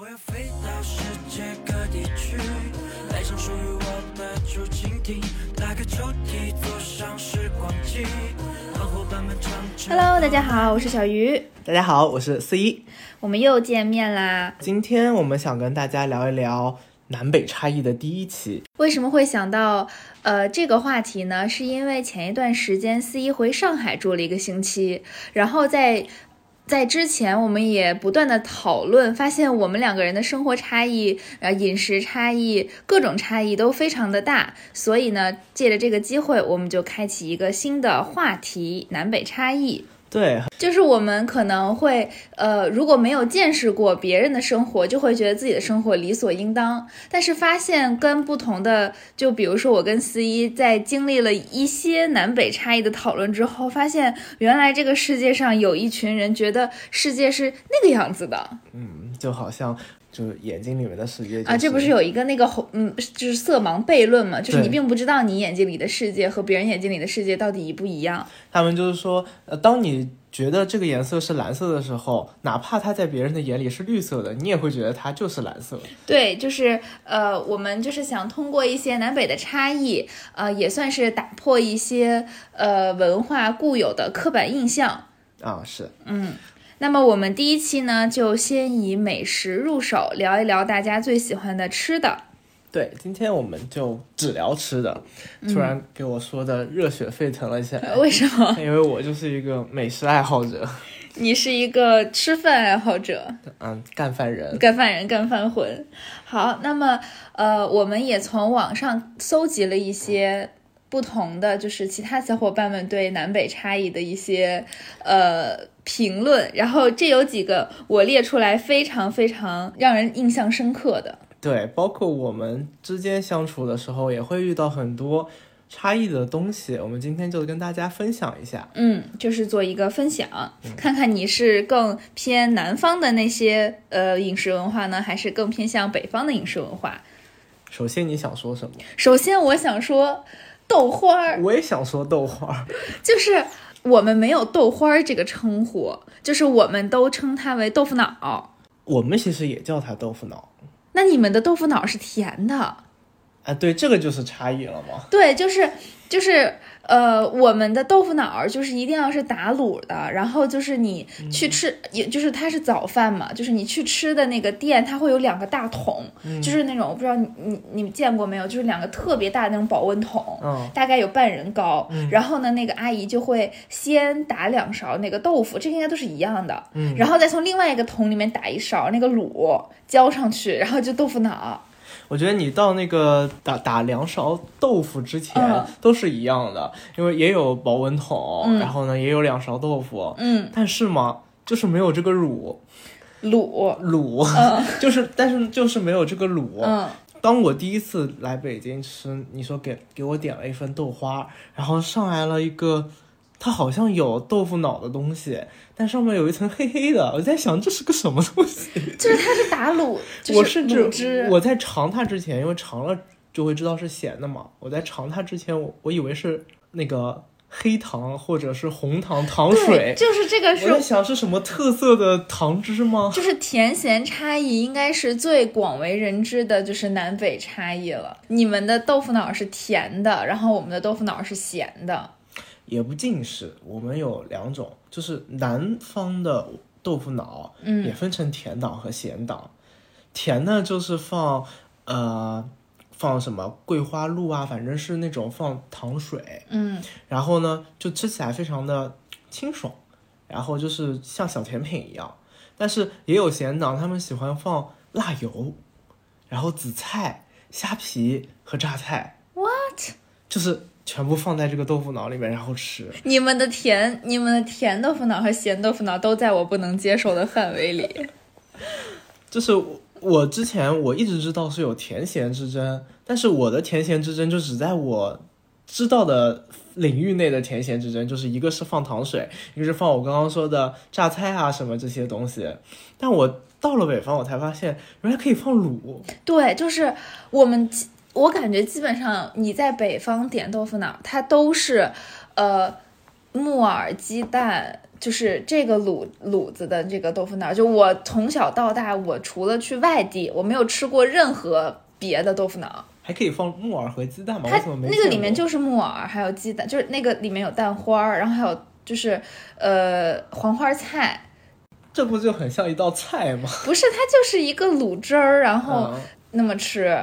我要飞到世界各地去，带上属于我的竹蜻蜓，打开抽屉，坐上时光机，和伙伴们唱着。Hello，大家好，我是小鱼，大家好，我是四一。我们又见面啦。今天我们想跟大家聊一聊南北差异的第一期。为什么会想到呃这个话题呢？是因为前一段时间四一回上海住了一个星期，然后在在之前我们也不断的讨论，发现我们两个人的生活差异、呃饮食差异、各种差异都非常的大，所以呢，借着这个机会，我们就开启一个新的话题——南北差异。对，就是我们可能会，呃，如果没有见识过别人的生活，就会觉得自己的生活理所应当。但是发现跟不同的，就比如说我跟思一在经历了一些南北差异的讨论之后，发现原来这个世界上有一群人觉得世界是那个样子的嗯，就好像就是眼睛里面的世界、就是、啊！这不是有一个那个红，嗯，就是色盲悖论嘛？就是你并不知道你眼睛里的世界和别人眼睛里的世界到底一不一样。他们就是说，呃，当你觉得这个颜色是蓝色的时候，哪怕它在别人的眼里是绿色的，你也会觉得它就是蓝色。对，就是呃，我们就是想通过一些南北的差异，呃，也算是打破一些呃文化固有的刻板印象。啊，是，那么我们第一期呢，就先以美食入手，聊一聊大家最喜欢的吃的。对，今天我们就只聊吃的。突然给我说的热血沸腾了起来，为什么？因为我就是一个美食爱好者，你是一个吃饭爱好者，嗯，干饭人。干饭人、干饭魂。好，那么呃，我们也从网上搜集了一些不同的，就是其他小伙伴们对南北差异的一些呃评论，然后这有几个我列出来非常非常让人印象深刻的。对，包括我们之间相处的时候，也会遇到很多差异的东西。我们今天就跟大家分享一下。嗯，就是做一个分享，看看你是更偏南方的那些呃饮食文化呢，还是更偏向北方的饮食文化？首先，你想说什么？首先，我想说豆花儿，我也想说豆花儿。就是我们没有豆花儿这个称呼，就是我们都称它为豆腐脑。我们其实也叫它豆腐脑。那你们的豆腐脑是甜的？啊，对，这个就是差异了嘛。对，就是就是呃，我们的豆腐脑儿就是一定要是打卤的，然后就是你去吃，也就是它是早饭嘛，就是你去吃的那个店，它会有两个大桶，就是那种我不知道你你你们见过没有，就是两个特别大的那种保温桶，嗯大概有半人高，然后呢，那个阿姨就会先打两勺那个豆腐，这个应该都是一样的，嗯然后再从另外一个桶里面打一勺那个卤浇上去，然后就豆腐脑。我觉得你到那个打打两勺豆腐之前嗯都是一样的，因为也有保温桶，嗯然后呢也有两勺豆腐，嗯，但是嘛，就是没有这个卤卤，卤，就是但是就是没有这个卤。嗯。当我第一次来北京吃，你说给给我点了一份豆花，然后上来了一个，它好像有豆腐脑的东西，但上面有一层黑黑的，我在想这是个什么东西。就是它是打卤，就是我甚卤汁至我在尝它之前，因为尝了就会知道是咸的嘛，我在尝它之前，我我以为是那个黑糖或者是红糖糖，水，就是这个是我在是。想是什么特色的糖汁吗？就是甜咸差异应该是最广为人知的，就是南北差异了。你们的豆腐脑是甜的，然后我们的豆腐脑是咸的。也不尽是，我们有两种，就是南方的豆腐脑，嗯也分成甜党和咸党。甜呢就是放呃放什么桂花露啊，反正是那种放糖水，嗯然后呢就吃起来非常的清爽，然后就是像小甜品一样。但是也有咸党，他们喜欢放辣油，然后紫菜、虾皮和榨菜，what？就是全部放在这个豆腐脑里面，然后吃。你们的甜，你们的甜豆腐脑和咸豆腐脑都在我不能接受的范围里。就是我我之前我一直知道是有甜咸之争，但是我的甜咸之争就只在我知道的领域内的甜咸之争，就是一个是放糖水，一个是放我刚刚说的榨菜啊什么这些东西。但我到了北方，我才发现原来可以放卤。对，就是我们基，我感觉基本上你在北方点豆腐脑，它都是，呃，木耳、鸡蛋、就是这个卤卤子的这个豆腐脑，就我从小到大，我除了去外地，我没有吃过任何别的豆腐脑。还可以放木耳和鸡蛋吗？它那个里面就是木耳，还有鸡蛋，就是那个里面有蛋花儿，然后还有就是呃黄花菜，这不就很像一道菜吗？不是，它就是一个卤汁儿，然后嗯那么吃。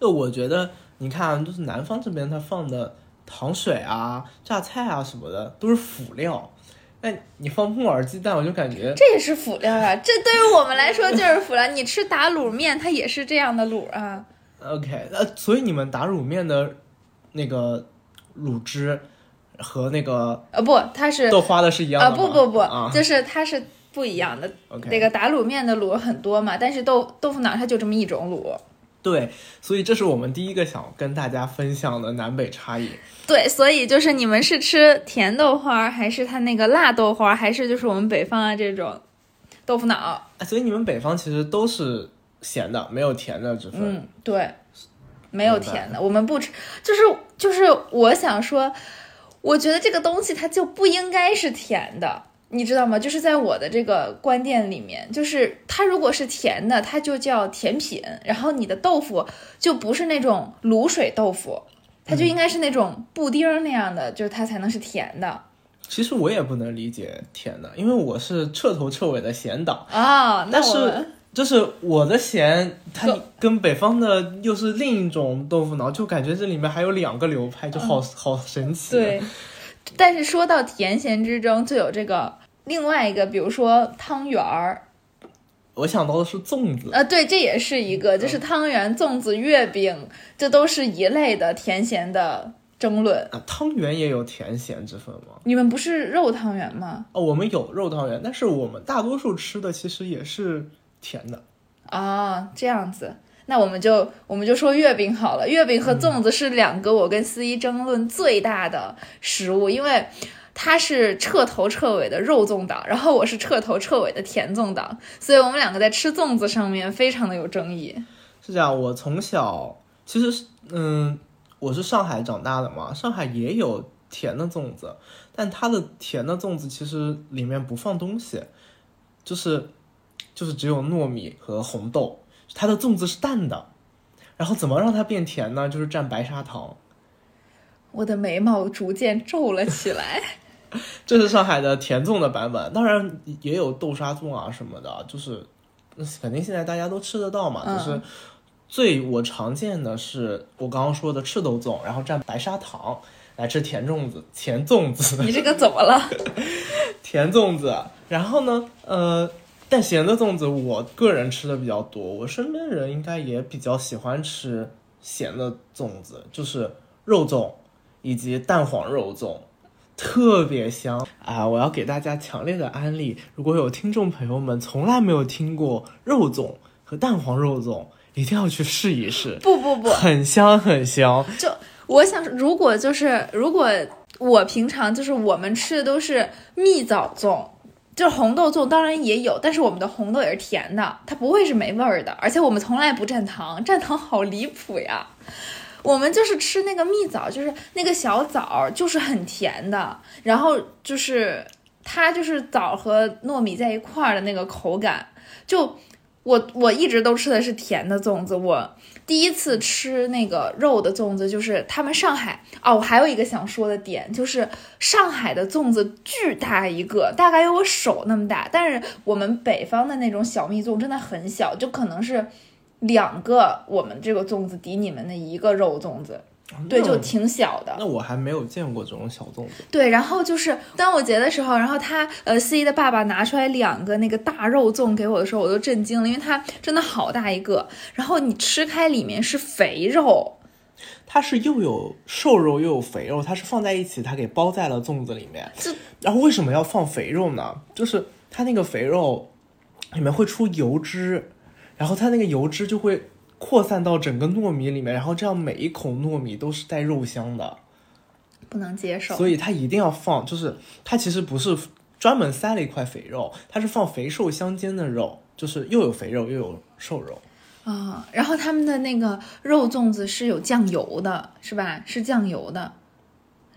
就我觉得，你看，就是南方这边它放的糖水啊、榨菜啊什么的都是辅料，那你放木耳鸡蛋，我就感觉这也是辅料啊，这对于我们来说就是辅料。你吃打卤面，它也是这样的卤啊。OK，呃，所以你们打卤面的那个卤汁和那个呃，不，它是豆花的是一样啊，的吗？不不不，啊就是它是不一样的。，OK，那个打卤面的卤很多嘛，但是豆豆腐脑它就这么一种卤。对，所以这是我们第一个想跟大家分享的南北差异。对，所以就是你们是吃甜豆花，还是它那个辣豆花，还是就是我们北方啊这种豆腐脑？啊所以你们北方其实都是咸的，没有甜的之分。嗯，对，没有甜的，我们不吃。就是就是，我想说，我觉得这个东西它就不应该是甜的，你知道吗？就是在我的这个观念里面，就是它如果是甜的，它就叫甜品，然后你的豆腐就不是那种卤水豆腐。它就应该是那种布丁那样的，就是它才能是甜的其实我也不能理解甜的，因为我是彻头彻尾的咸党。啊。那但是就是我的咸，它跟北方的又是另一种豆腐脑，就感觉这里面还有两个流派，就好、好神奇。嗯对，但是说到甜咸之争，就有这个另外一个，比如说汤圆儿，我想到的是粽子，呃，对，这也是一个，就是汤圆、粽子、月饼，这都是一类的甜咸的争论。啊，汤圆也有甜咸之分吗？你们不是肉汤圆吗？哦，我们有肉汤圆，但是我们大多数吃的其实也是甜的。啊，这样子，那我们就我们就说月饼好了。月饼和粽子是两个我跟思怡争论最大的食物，因为他是彻头彻尾的肉粽党，然后我是彻头彻尾的甜粽党，所以我们两个在吃粽子上面非常的有争议。是这样，我从小其实是嗯，我是上海长大的嘛，上海也有甜的粽子，但它的甜的粽子其实里面不放东西，就是就是只有糯米和红豆，它的粽子是淡的。然后怎么让它变甜呢？就是蘸白砂糖。我的眉毛逐渐皱了起来。这是上海的甜粽的版本，当然也有豆沙粽啊什么的，就是嗯肯定现在大家都吃得到嘛。嗯就是最我常见的是我刚刚说的赤豆粽，然后蘸白砂糖来吃甜粽子，甜粽子，你这个怎么了？甜粽子。然后呢，呃，但咸的粽子我个人吃的比较多，我身边人应该也比较喜欢吃咸的粽子，就是肉粽以及蛋黄肉粽。特别香啊！我要给大家强烈的安利，如果有听众朋友们从来没有听过肉粽和蛋黄肉粽，一定要去试一试，不不不，很香很香。就我想，如果就是如果我平常就是我们吃的都是蜜枣粽，就是红豆粽，当然也有，但是我们的红豆也是甜的，它不会是没味儿的，而且我们从来不蘸糖，蘸糖好离谱呀。我们就是吃那个蜜枣，就是那个小枣，就是很甜的，然后就是它就是枣和糯米在一块儿的那个口感，就我我一直都吃的是甜的粽子，我第一次吃那个肉的粽子，就是他们上海哦，我还有一个想说的点，就是上海的粽子巨大一个，大概有我手那么大，但是我们北方的那种小蜜粽真的很小，就可能是两个我们这个粽子抵你们的一个肉粽子，对，就挺小的。那我还没有见过这种小粽子。对，然后就是端午节的时候，然后他呃司仪的爸爸拿出来两个那个大肉粽给我的时候，我都震惊了，因为它真的好大一个，然后你吃开里面是肥肉，它是又有瘦肉又有肥肉，它是放在一起，它给包在了粽子里面这。然后为什么要放肥肉呢？就是它那个肥肉里面会出油脂，然后它那个油脂就会扩散到整个糯米里面，然后这样每一口糯米都是带肉香的，不能接受。所以它一定要放。就是它其实不是专门塞了一块肥肉，它是放肥瘦相间的肉，就是又有肥肉又有瘦肉。啊，然后他们的那个肉粽子是有酱油的，是吧？是酱油的，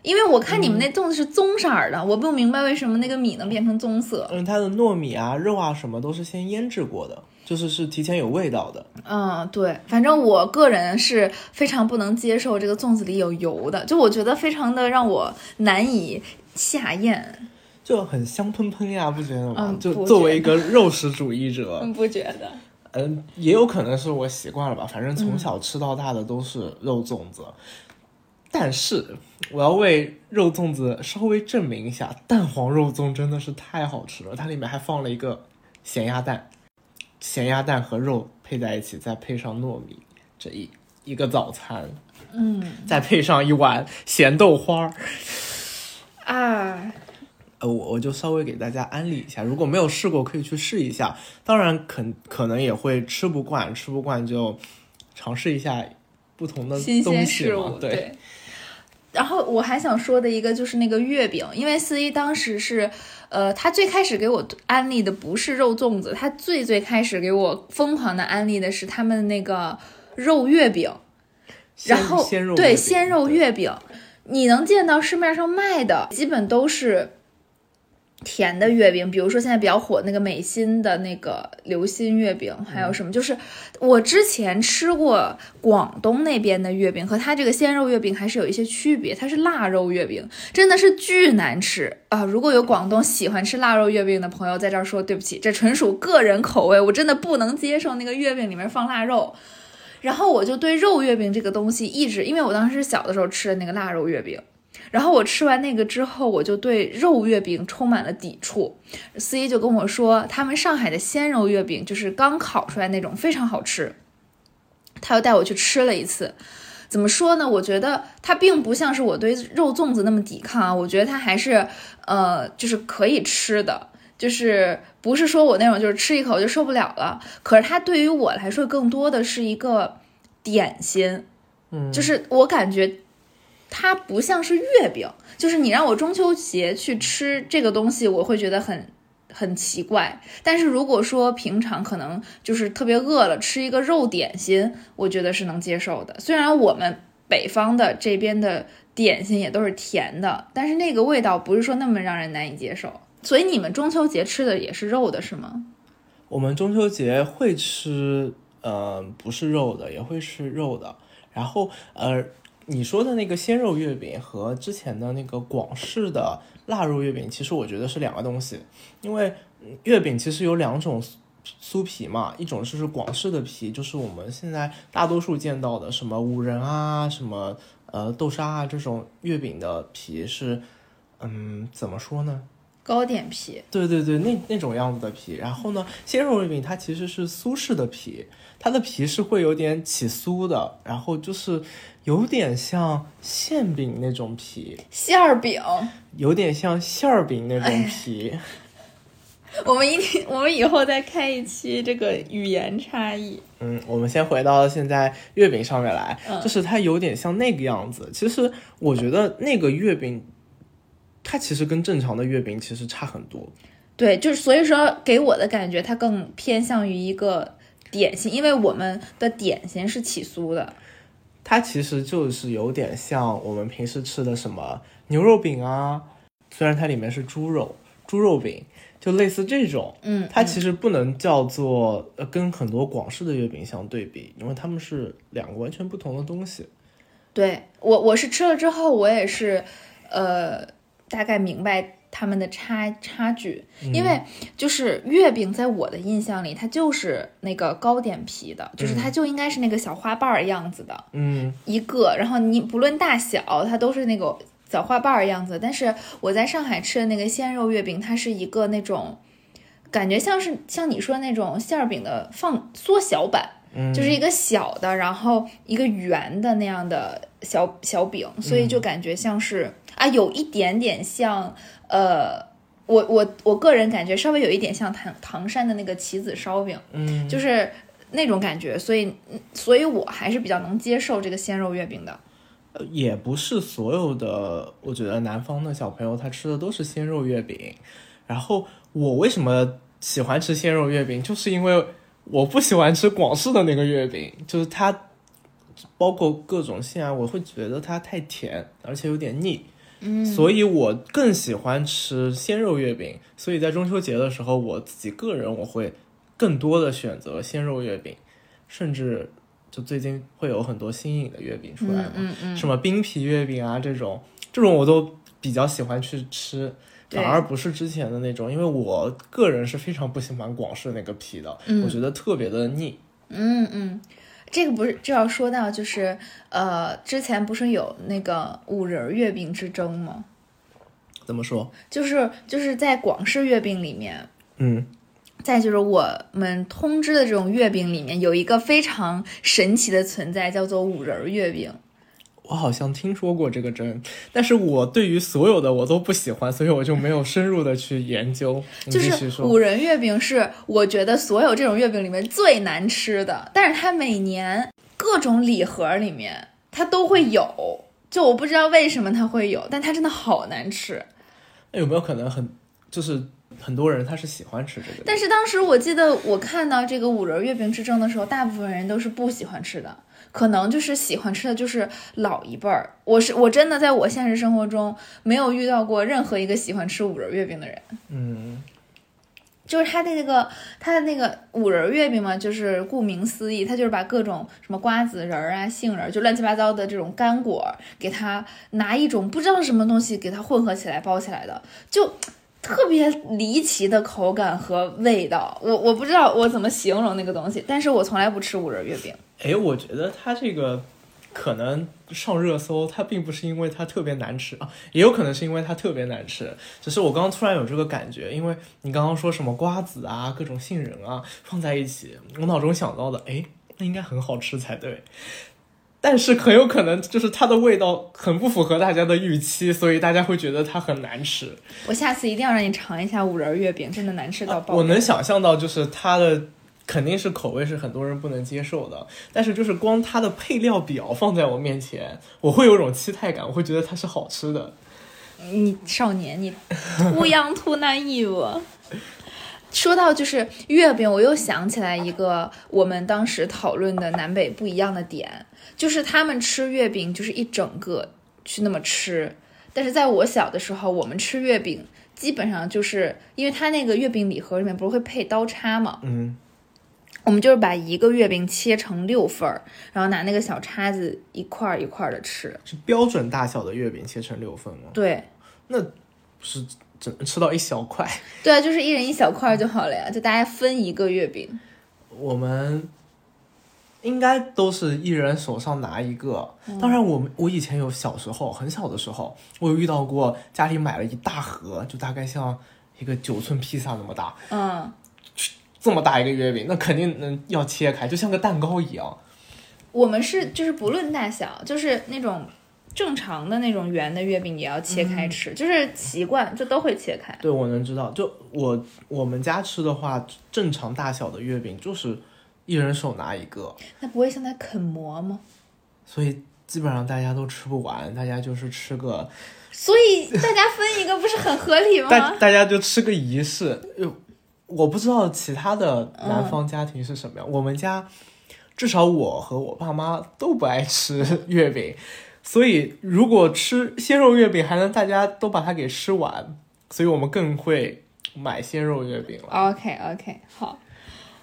因为我看你们那粽子是棕色儿的，我不明白为什么那个米能变成棕色。嗯，它的糯米啊、肉啊什么都是先腌制过的，就是是提前有味道的。嗯，对，反正我个人是非常不能接受这个粽子里有油的，就我觉得非常的让我难以下咽。就很香喷喷呀，不觉得吗？就作为一个肉食主义者，嗯，不觉得？嗯，也有可能是我习惯了吧，反正嗯从小吃到大的都是肉粽子。但是我要为肉粽子稍微证明一下，蛋黄肉粽真的是太好吃了，它里面还放了一个咸鸭蛋，咸鸭蛋和肉配在一起，再配上糯米，这一一个早餐，嗯再配上一碗咸豆花儿。啊，呃，我我就稍微给大家安利一下，如果没有试过，可以去试一下。当然可，可能也会吃不惯，吃不惯就尝试一下不同的新鲜东西嘛。事物，对，然后我还想说的一个就是那个月饼，因为四一当时是，呃，他最开始给我安利的不是肉粽子，他最最开始给我疯狂的安利的是他们那个肉月饼，然后对鲜肉月饼。你能见到市面上卖的基本都是甜的月饼，比如说现在比较火那个美心的那个流心月饼，还有什么？就是我之前吃过广东那边的月饼，和它这个鲜肉月饼还是有一些区别，它是腊肉月饼，真的是巨难吃啊！如果有广东喜欢吃腊肉月饼的朋友在这儿说对不起，这纯属个人口味，我真的不能接受那个月饼里面放腊肉。然后我就对肉月饼这个东西一直，因为我当时小的时候吃的那个腊肉月饼，然后我吃完那个之后，我就对肉月饼充满了抵触。司仪就跟我说，他们上海的鲜肉月饼就是刚烤出来那种，非常好吃。他又带我去吃了一次。怎么说呢？我觉得它并不像是我对肉粽子那么抵抗啊，我觉得它还是呃，就是可以吃的，就是不是说我那种就是吃一口就受不了了。可是它对于我来说，更多的是一个点心，嗯，就是我感觉它不像是月饼，就是你让我中秋节去吃这个东西，我会觉得很很奇怪。但是如果说平常可能就是特别饿了，吃一个肉点心，我觉得是能接受的。虽然我们北方的这边的点心也都是甜的，但是那个味道不是说那么让人难以接受。所以你们中秋节吃的也是肉的是吗？我们中秋节会吃，呃，不是肉的，也会吃肉的。然后，呃，你说的那个鲜肉月饼和之前的那个广式的腊肉月饼，其实我觉得是两个东西。因为嗯月饼其实有两种酥酥皮嘛，一种就是广式的皮，就是我们现在大多数见到的什么五仁啊、什么呃豆沙啊这种月饼的皮是，嗯，怎么说呢？糕点皮，对对对，那那种样子的皮。然后呢，鲜肉月饼它其实是苏式的皮，它的皮是会有点起酥的，然后就是有点像馅饼那种皮，馅儿饼。有点像馅儿饼那种皮。我们一定，我们以后再开一期这个语言差异。嗯，我们先回到现在月饼上面来，嗯就是它有点像那个样子。其实我觉得那个月饼，它其实跟正常的月饼其实差很多。对，就是所以说给我的感觉，它更偏向于一个点心，因为我们的点心是起酥的。它其实就是有点像我们平时吃的什么牛肉饼啊，虽然它里面是猪肉，猪肉饼，就类似这种。嗯，它其实不能叫做呃跟很多广式的月饼相对比，因为它们是两个完全不同的东西。对我我是吃了之后，我也是呃大概明白他们的差差距，因为就是月饼在我的印象里，它就是那个糕点皮的，就是它就应该是那个小花瓣儿样子的。嗯，一个，然后你不论大小，它都是那个小花瓣儿样子。但是我在上海吃的那个鲜肉月饼，它是一个那种感觉像是像你说的那种馅儿饼的放缩小版，嗯就是一个小的，然后一个圆的那样的小小饼，所以就感觉像是、啊，有一点点像呃。我我我个人感觉稍微有一点像唐唐山的那个棋子烧饼，嗯，就是那种感觉，所以嗯所以我还是比较能接受这个鲜肉月饼的。呃也不是所有的，我觉得南方的小朋友他吃的都是鲜肉月饼。然后我为什么喜欢吃鲜肉月饼，就是因为我不喜欢吃广式的那个月饼，就是它包括各种馅啊，我会觉得它太甜，而且有点腻。嗯，所以我更喜欢吃鲜肉月饼。所以在中秋节的时候，我自己个人我会更多的选择鲜肉月饼，甚至就最近会有很多新颖的月饼出来嘛，嗯嗯什么冰皮月饼啊这种，这种我都比较喜欢去吃。对反而不是之前的那种，因为我个人是非常不喜欢广式那个皮的，嗯我觉得特别的腻。嗯嗯，这个不是就要说到就是呃，之前不是有那个五仁月饼之争吗？怎么说？就是就是在广式月饼里面，嗯，再就是我们通知的这种月饼里面，有一个非常神奇的存在，叫做五仁月饼。我好像听说过这个针，但是我对于所有的我都不喜欢，所以我就没有深入的去研究。就是五仁月饼是我觉得所有这种月饼里面最难吃的，但是它每年各种礼盒里面它都会有，就我不知道为什么它会有，但它真的好难吃。那有没有可能很就是很多人他是喜欢吃这个？但是当时我记得我看到这个五仁月饼之争的时候，大部分人都是不喜欢吃的，可能就是喜欢吃的就是老一辈儿。我是我真的在我现实生活中没有遇到过任何一个喜欢吃五仁月饼的人。嗯，就是他的那个他的那个五仁月饼嘛，就是顾名思义，它就是把各种什么瓜子仁儿啊、杏仁儿，就乱七八糟的这种干果，给它拿一种不知道是什么东西给它混合起来包起来的，就特别离奇的口感和味道。我我不知道我怎么形容那个东西，但是我从来不吃五仁月饼。哎，我觉得它这个可能上热搜，它并不是因为它特别难吃啊，也有可能是因为它特别难吃。只是我刚刚突然有这个感觉，因为你刚刚说什么瓜子啊、各种杏仁啊放在一起，我脑中想到的，哎，那应该很好吃才对。但是很有可能就是它的味道很不符合大家的预期，所以大家会觉得它很难吃。我下次一定要让你尝一下五仁月饼，真的难吃到爆。我能想象到，就是它的肯定是口味是很多人不能接受的，但是就是光它的配料表放在我面前，我会有种期待感，我会觉得它是好吃的。你少年，你 too young too naive。说到就是月饼，我又想起来一个我们当时讨论的南北不一样的点，就是他们吃月饼就是一整个去那么吃，但是在我小的时候，我们吃月饼基本上就是因为它那个月饼礼盒里面不是会配刀叉嘛，嗯，我们就是把一个月饼切成六份儿，然后拿那个小叉子一块儿一块儿的吃。是标准大小的月饼切成六份吗？对，那不是只能吃到一小块。对啊，就是一人一小块就好了呀，就大家分一个月饼。我们应该都是一人手上拿一个。当然我，们我以前有小时候很小的时候，我有遇到过家里买了一大盒，就大概像一个九寸披萨那么大，嗯，这么大一个月饼，那肯定能要切开，就像个蛋糕一样。我们是就是不论大小，就是那种正常的那种圆的月饼也要切开吃，就是习惯就都会切开。对，我能知道。就我我们家吃的话，正常大小的月饼就是一人手拿一个，那不会像在啃馍吗？所以基本上大家都吃不完，大家就是吃个，所以大家分一个不是很合理吗？大家就吃个仪式。呃我不知道其他的南方家庭是什么样，我们家至少我和我爸妈都不爱吃月饼，所以如果吃鲜肉月饼还能大家都把它给吃完，所以我们更会买鲜肉月饼了。OK OK，好，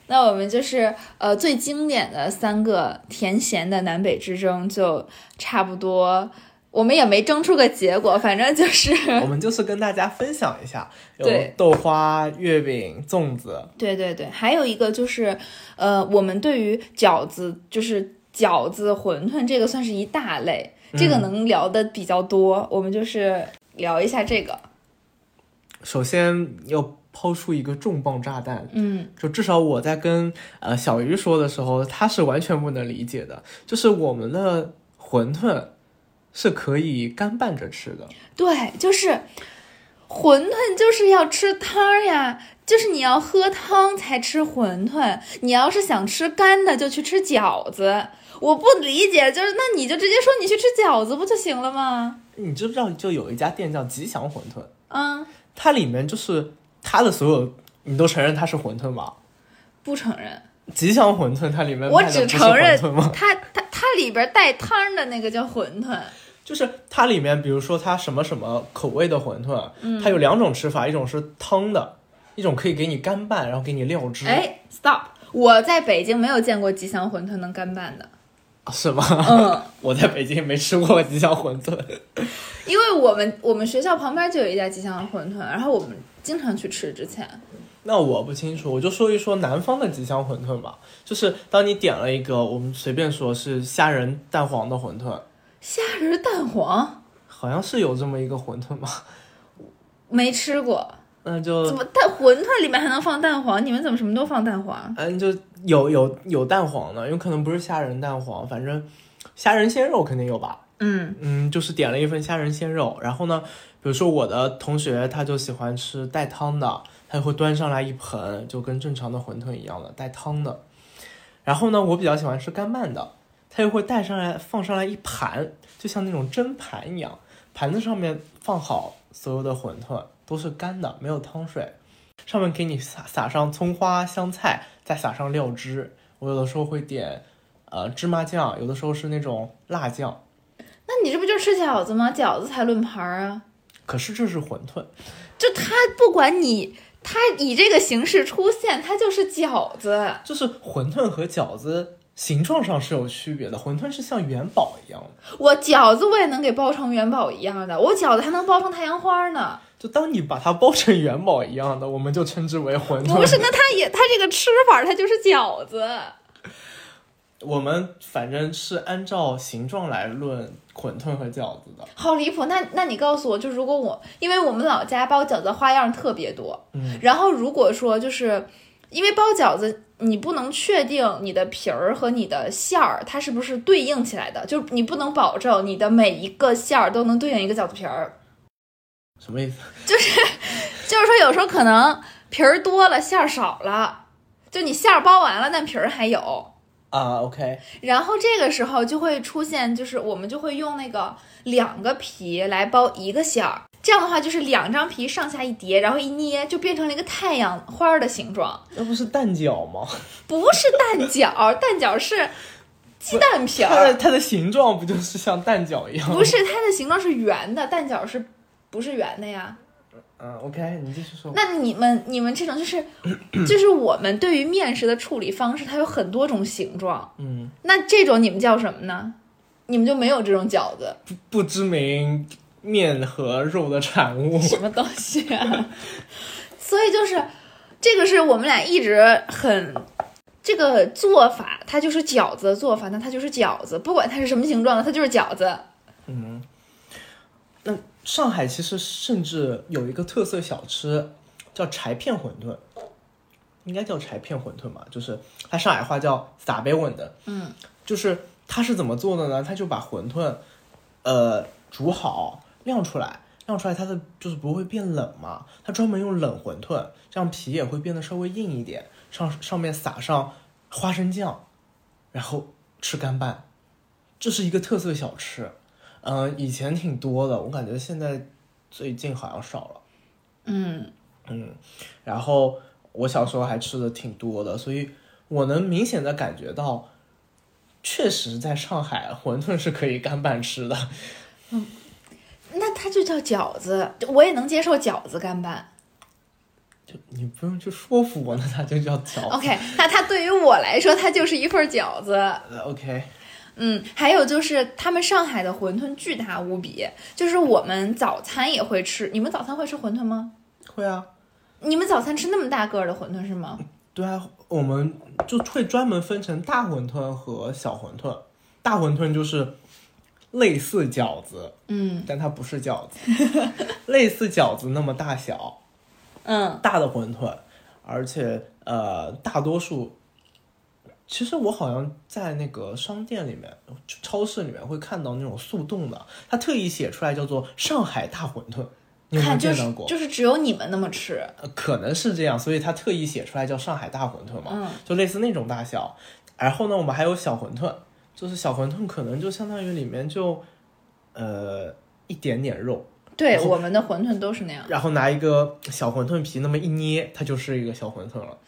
那我们就是呃最经典的三个甜咸的南北之争就差不多，我们也没争出个结果，反正就是 我们就是跟大家分享一下，有豆花、月饼、粽子，对对对，还有一个就是呃我们对于饺子就是饺子、馄饨这个算是一大类，这个能聊的比较多，我们就是聊一下这个，首先要抛出一个重磅炸弹，嗯就至少我在跟呃小鱼说的时候，他是完全不能理解的，就是我们的馄饨是可以干拌着吃的。对，就是馄饨就是要吃汤儿呀，就是你要喝汤才吃馄饨。你要是想吃干的，就去吃饺子。我不理解，就是那你就直接说你去吃饺子不就行了吗？你知不知道，就有一家店叫吉祥馄饨，嗯，它里面就是它的所有，你都承认它是馄饨吗？不承认，吉祥馄饨它里面我只承认？它它它里边带汤的那个叫馄饨。就是它里面，比如说它什么什么口味的馄饨，它有两种吃法，一种是汤的，一种可以给你干拌，然后给你料汁。哎，stop！我在北京没有见过吉祥馄饨能干拌的。是吗？嗯，我在北京没吃过吉祥馄饨。因为我们我们学校旁边就有一家吉祥馄饨，然后我们经常去吃。之前那我不清楚，我就说一说南方的吉祥馄饨吧。就是当你点了一个，我们随便说是虾仁蛋黄的馄饨，虾仁蛋黄好像是有这么一个馄饨吧？没吃过，那就怎么蛋馄饨里面还能放蛋黄？你们怎么什么都放蛋黄？嗯，就有有有蛋黄的，有可能不是虾仁蛋黄，反正虾仁鲜肉肯定有吧。嗯嗯，就是点了一份虾仁鲜肉，然后呢，比如说我的同学他就喜欢吃带汤的，他就会端上来一盆，就跟正常的馄饨一样的带汤的。然后呢，我比较喜欢吃干拌的，他就会带上来放上来一盘，就像那种蒸盘一样，盘子上面放好所有的馄饨都是干的，没有汤水，上面给你撒撒上葱花香菜，再撒上料汁。我有的时候会点呃芝麻酱，有的时候是那种辣酱。那你这不就是吃饺子吗？饺子才论盘儿啊！可是这是馄饨，就它不管你，它以这个形式出现，它就是饺子。就是馄饨和饺子形状上是有区别的，馄饨是像元宝一样的。我饺子我也能给包成元宝一样的，我饺子还能包成太阳花呢。就当你把它包成元宝一样的，我们就称之为馄饨。不是，那它也它这个吃法，它就是饺子。我们反正是按照形状来论馄饨和饺子的。好离谱！那那你告诉我，就如果我，因为我们老家包饺子花样特别多，嗯，然后如果说就是因为包饺子，你不能确定你的皮儿和你的馅儿它是不是对应起来的，就你不能保证你的每一个馅儿都能对应一个饺子皮儿。什么意思？就是 就是说，有时候可能皮儿多了，馅儿少了，就你馅儿包完了，但皮儿还有。啊，OK，然后这个时候就会出现，就是我们就会用那个两个皮来包一个馅儿，这样的话就是两张皮上下一叠，然后一捏就变成了一个太阳花的形状，那不是蛋饺吗？不是蛋饺，蛋饺是鸡蛋皮它的儿，它的形状不就是像蛋饺一样吗？不是它的形状是圆的，蛋饺是不是圆的呀？嗯，OK，你继续说。那你们你们这种就是 就是我们对于面食的处理方式，它有很多种形状，嗯，那这种你们叫什么呢？你们就没有这种饺子？不不知名面和肉的产物。什么东西啊？所以就是这个是我们俩一直很这个做法，它就是饺子的做法，那它就是饺子，不管它是什么形状的，它就是饺子。嗯，那上海其实甚至有一个特色小吃叫柴片馄饨，应该叫柴片馄饨吧？就是它上海话叫撒贝馄的。嗯，就是它是怎么做的呢？它就把馄饨，呃，煮好晾出来，晾出来它的就是不会变冷嘛。它专门用冷馄饨，这样皮也会变得稍微硬一点，上上面撒上花生酱，然后吃干拌，这是一个特色小吃。嗯、以前挺多的，我感觉现在最近好像少了。嗯，嗯，然后我小时候还吃的挺多的，所以我能明显的感觉到，确实在上海馄饨是可以干拌吃的。嗯 那它就叫饺子，我也能接受饺子干拌。就你不用去说服我，那它就叫饺子。OK，那它对于我来说，它就是一份饺子。呃 OK，嗯，还有就是他们上海的馄饨巨大无比，就是我们早餐也会吃。你们早餐会吃馄饨吗？会啊，你们早餐吃那么大个儿的馄饨是吗？对啊，我们就会专门分成大馄饨和小馄饨。大馄饨就是类似饺子，嗯但它不是饺子，类似饺子那么大小。嗯大的馄饨，而且呃，大多数，其实我好像在那个商店里面、超市里面会看到那种速冻的，它特意写出来叫做上海大馄饨，你有没有见到过？就是只有你们那么吃。呃可能是这样，所以他特意写出来叫上海大馄饨嘛，嗯就类似那种大小。然后呢，我们还有小馄饨，就是小馄饨可能就相当于里面就呃一点点肉，对，我们的馄饨都是那样然后拿一个小馄饨皮那么一捏，它就是一个小馄饨了。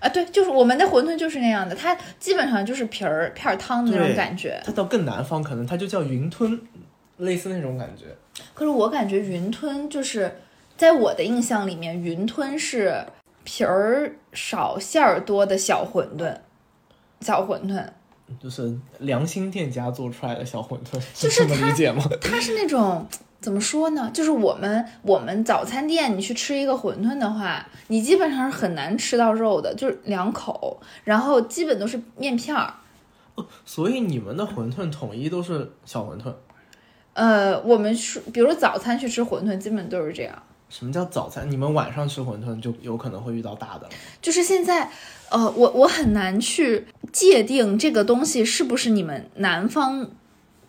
啊。对，就是我们的馄饨就是那样的，它基本上就是皮儿片儿汤的那种感觉。它到更南方，可能它就叫云吞，类似那种感觉。可是我感觉云吞就是在我的印象里面，云吞是皮儿少馅儿多的小馄饨，小馄饨。就是良心店家做出来的小馄饨，就是这么理解吗？它是那种怎么说呢？就是我们我们早餐店你去吃一个馄饨的话，你基本上是很难吃到肉的，就是两口，然后基本都是面片儿。所以你们的馄饨统一都是小馄饨。呃，我们是，比如早餐去吃馄饨，基本都是这样。什么叫早餐？你们晚上吃馄饨就有可能会遇到大的了。就是现在，呃，我我很难去界定这个东西是不是你们南方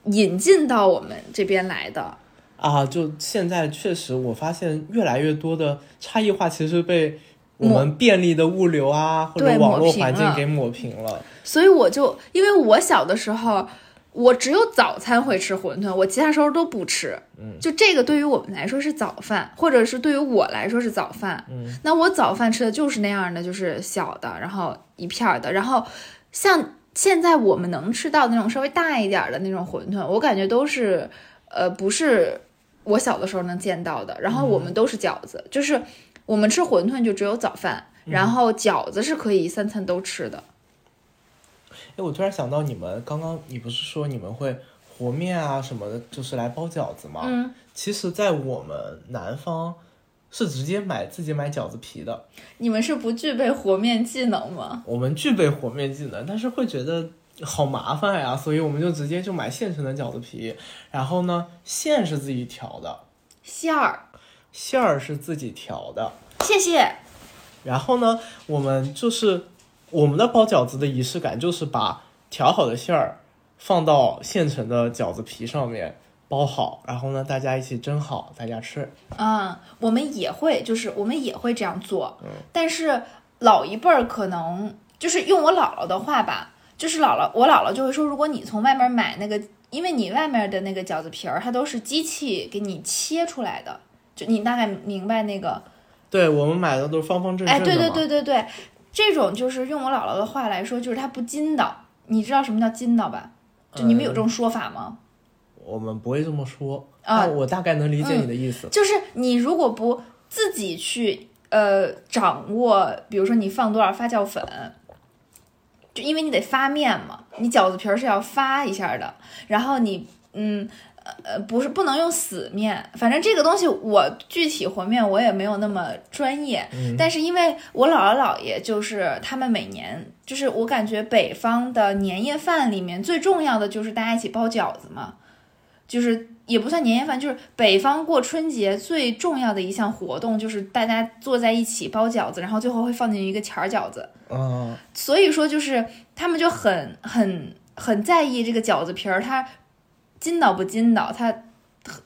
引进到我们这边来的。啊，就现在确实，我发现越来越多的差异化其实被我们便利的物流啊或者网络环境给抹平了。所以我就因为我小的时候，我只有早餐会吃馄饨，我其他时候都不吃。嗯，就这个对于我们来说是早饭，或者是对于我来说是早饭。嗯，那我早饭吃的就是那样的，就是小的，然后一片儿的，然后像现在我们能吃到那种稍微大一点的那种馄饨，我感觉都是呃不是我小的时候能见到的。然后我们都是饺子，就是我们吃馄饨就只有早饭，然后饺子是可以三餐都吃的。哎，我突然想到，你们刚刚你不是说你们会和面啊什么的，就是来包饺子吗？嗯，其实，在我们南方是直接买自己买饺子皮的。你们是不具备和面技能吗？我们具备和面技能，但是会觉得好麻烦呀，所以我们就直接就买现成的饺子皮，然后呢，馅是自己调的，馅儿，馅儿是自己调的，谢谢。然后呢，我们就是我们的包饺子的仪式感，就是把调好的馅儿放到现成的饺子皮上面包好，然后呢，大家一起蒸好，大家吃。嗯、我们也会，就是我们也会这样做，但是老一辈儿可能就是用我姥姥的话吧，就是姥姥，我姥姥就会说，如果你从外面买那个，因为你外面的那个饺子皮儿，它都是机器给你切出来的，就你大概明白那个，对我们买的都是方方正正哎，的哎。对对对对对，这种就是用我姥姥的话来说，就是它不筋道。你知道什么叫筋道吧？就你们有这种说法吗？我们不会这么说啊我大概能理解你的意思。就是你如果不自己去呃掌握，比如说你放多少发酵粉，就因为你得发面嘛，你饺子皮儿是要发一下的，然后你嗯。呃，不是不能用死面，反正这个东西我具体和面我也没有那么专业，嗯但是因为我姥姥姥爷就是他们每年就是我感觉北方的年夜饭里面最重要的就是大家一起包饺子嘛，就是也不算年夜饭，就是北方过春节最重要的一项活动，就是大家坐在一起包饺子，然后最后会放进一个钱儿饺子。嗯，所以说，就是他们就很很很在意这个饺子皮儿，它筋道不筋道，它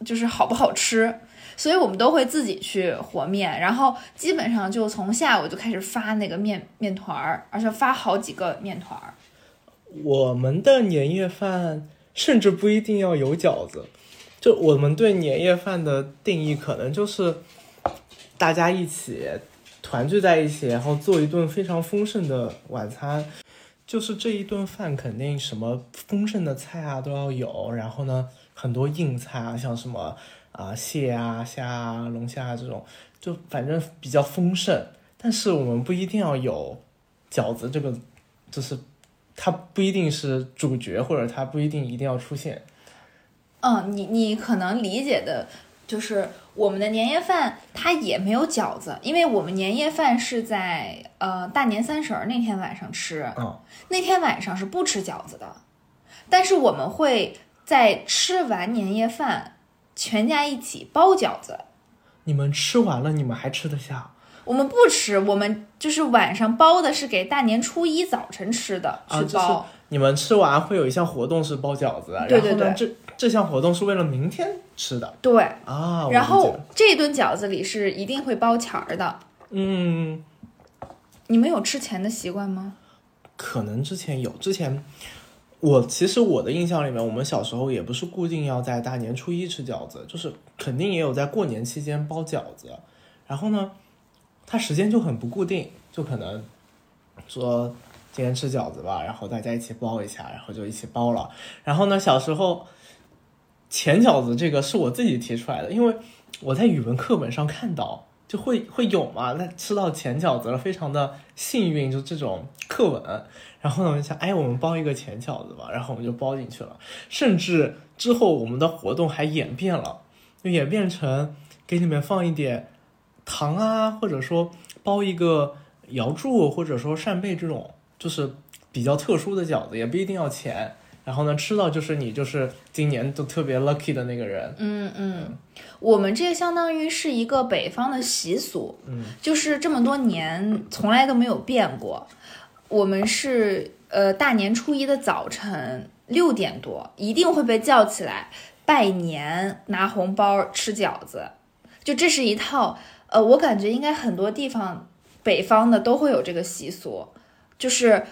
就是好不好吃。所以我们都会自己去和面，然后基本上就从下午就开始发那个面面团儿，而且发好几个面团儿。我们的年夜饭甚至不一定要有饺子，就我们对年夜饭的定义可能就是大家一起团聚在一起，然后做一顿非常丰盛的晚餐。就是这一顿饭肯定什么丰盛的菜啊都要有，然后呢，很多硬菜啊，像什么啊蟹啊、虾啊、龙虾啊这种，就反正比较丰盛。但是我们不一定要有饺子这个，就是它不一定是主角，或者它不一定一定要出现。嗯，你你可能理解的就是我们的年夜饭它也没有饺子，因为我们年夜饭是在呃大年三十儿那天晚上吃，嗯，那天晚上是不吃饺子的，但是我们会在吃完年夜饭，全家一起包饺子。你们吃完了，你们还吃得下？我们不吃，我们就是晚上包的是给大年初一早晨吃的，啊，就是。你们吃完会有一项活动是包饺子，对对然后呢，对这这项活动是为了明天吃的对，啊。然后这顿饺子里是一定会包钱儿的。嗯，你们有吃钱的习惯吗？可能之前有，之前我其实我的印象里面，我们小时候也不是固定要在大年初一吃饺子，就是肯定也有在过年期间包饺子。然后呢，它时间就很不固定，就可能说今天吃饺子吧，然后大家一起包一下，然后就一起包了。然后呢，小时候前饺子这个是我自己提出来的，因为我在语文课本上看到就会会有嘛，那吃到前饺子了，非常的幸运，就这种课文。然后呢，我就想，哎，我们包一个前饺子吧，然后我们就包进去了。甚至之后我们的活动还演变了，就演变成给你们放一点糖啊，或者说包一个瑶柱，或者说扇贝这种，就是比较特殊的饺子，也不一定要钱。然后呢，吃到就是你就是今年都特别 lucky 的那个人。嗯嗯，我们这相当于是一个北方的习俗，嗯，就是这么多年从来都没有变过。我们是呃大年初一的早晨六点多一定会被叫起来拜年、拿红包、吃饺子，就这是一套呃，我感觉应该很多地方北方的都会有这个习俗，就是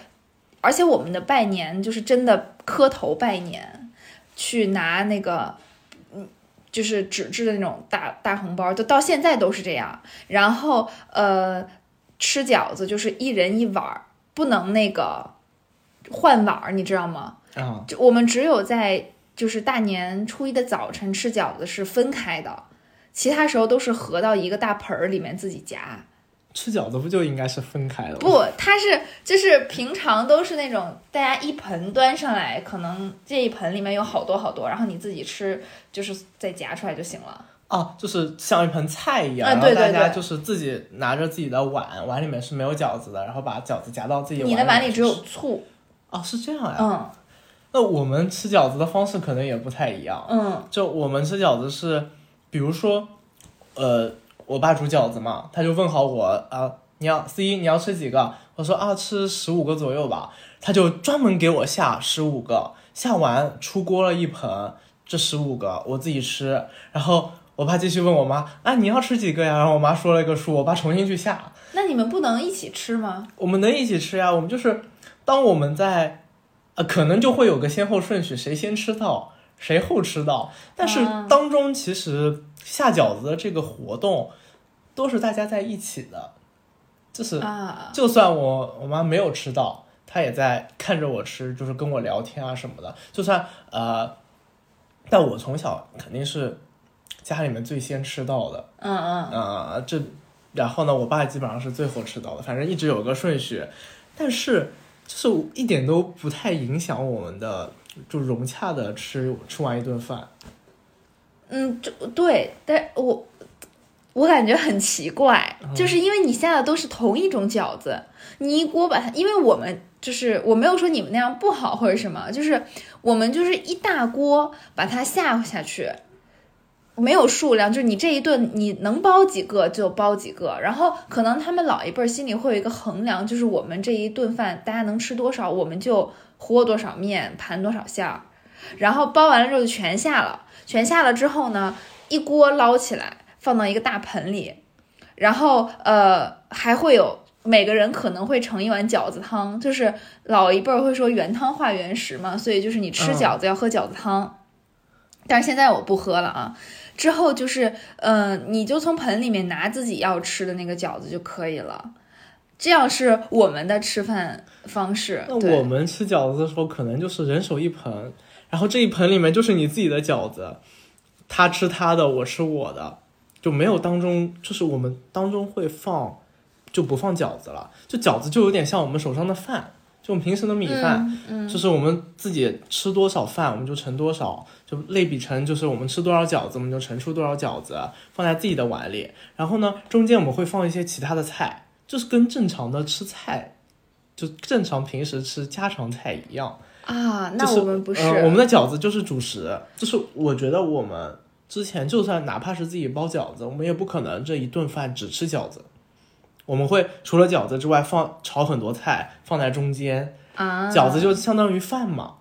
而且我们的拜年就是真的磕头拜年，去拿那个。嗯就是纸质的那种大大红包，就到现在都是这样。然后，呃，吃饺子就是一人一碗儿，不能那个换碗儿，你知道吗？啊，就我们只有在就是大年初一的早晨吃饺子是分开的，其他时候都是合到一个大盆儿里面自己夹。吃饺子不就应该是分开的？不，它是就是平常都是那种大家一盆端上来，可能这一盆里面有好多好多，然后你自己吃，就是再夹出来就行了。哦，就是像一盆菜一样，啊然后大家就是自己拿着自己的碗，碗里面是没有饺子的，然后把饺子夹到自己的你的碗里只有醋，哦，是这样呀。嗯那我们吃饺子的方式可能也不太一样。嗯就我们吃饺子是，比如说，呃，我爸煮饺子嘛，他就问好我啊，你要 C 你要吃几个？我说啊，吃十五个左右吧。他就专门给我下十五个，下完出锅了一盆，这十五个我自己吃。然后我爸继续问我妈啊，你要吃几个呀？然后我妈说了一个数，我爸重新去下。那你们不能一起吃吗？我们能一起吃呀，我们就是当我们在，呃，可能就会有个先后顺序，谁先吃到，谁后吃到。但是啊当中其实下饺子的这个活动，都是大家在一起的，就是啊，就算我我妈没有吃到，她也在看着我吃，就是跟我聊天啊什么的。就算呃，但我从小肯定是家里面最先吃到的，嗯嗯啊、这，然后呢，我爸基本上是最后吃到的，反正一直有个顺序，但是就是一点都不太影响我们的就融洽的吃吃完一顿饭。嗯，就对，但我我感觉很奇怪，就是因为你下的都是同一种饺子，你一锅把它，因为我们就是我没有说你们那样不好或者什么，就是我们就是一大锅把它下下去。没有数量，就是你这一顿你能包几个就包几个，然后可能他们老一辈儿心里会有一个衡量，就是我们这一顿饭大家能吃多少，我们就和多少面，盘多少馅儿，然后包完了之后就全下了，全下了之后呢，一锅捞起来放到一个大盆里，然后呃还会有每个人可能会盛一碗饺子汤，就是老一辈儿会说原汤化原食嘛，所以就是你吃饺子要喝饺子汤，但是现在我不喝了啊。之后就是，呃，你就从盆里面拿自己要吃的那个饺子就可以了，这样是我们的吃饭方式。那我们吃饺子的时候，可能就是人手一盆，然后这一盆里面就是你自己的饺子，他吃他的，我吃我的，就没有当中，就是我们当中会放，就不放饺子了，就饺子就有点像我们手上的饭，就我们平时的米饭，嗯嗯就是我们自己吃多少饭，我们就盛多少，就类比成就是我们吃多少饺子，我们就盛出多少饺子，放在自己的碗里。然后呢，中间我们会放一些其他的菜，就是跟正常的吃菜，就正常平时吃家常菜一样。啊，那我们不是，呃我们的饺子就是主食，就是我觉得我们之前就算哪怕是自己包饺子，我们也不可能这一顿饭只吃饺子。我们会除了饺子之外放炒很多菜放在中间，啊，饺子就相当于饭嘛，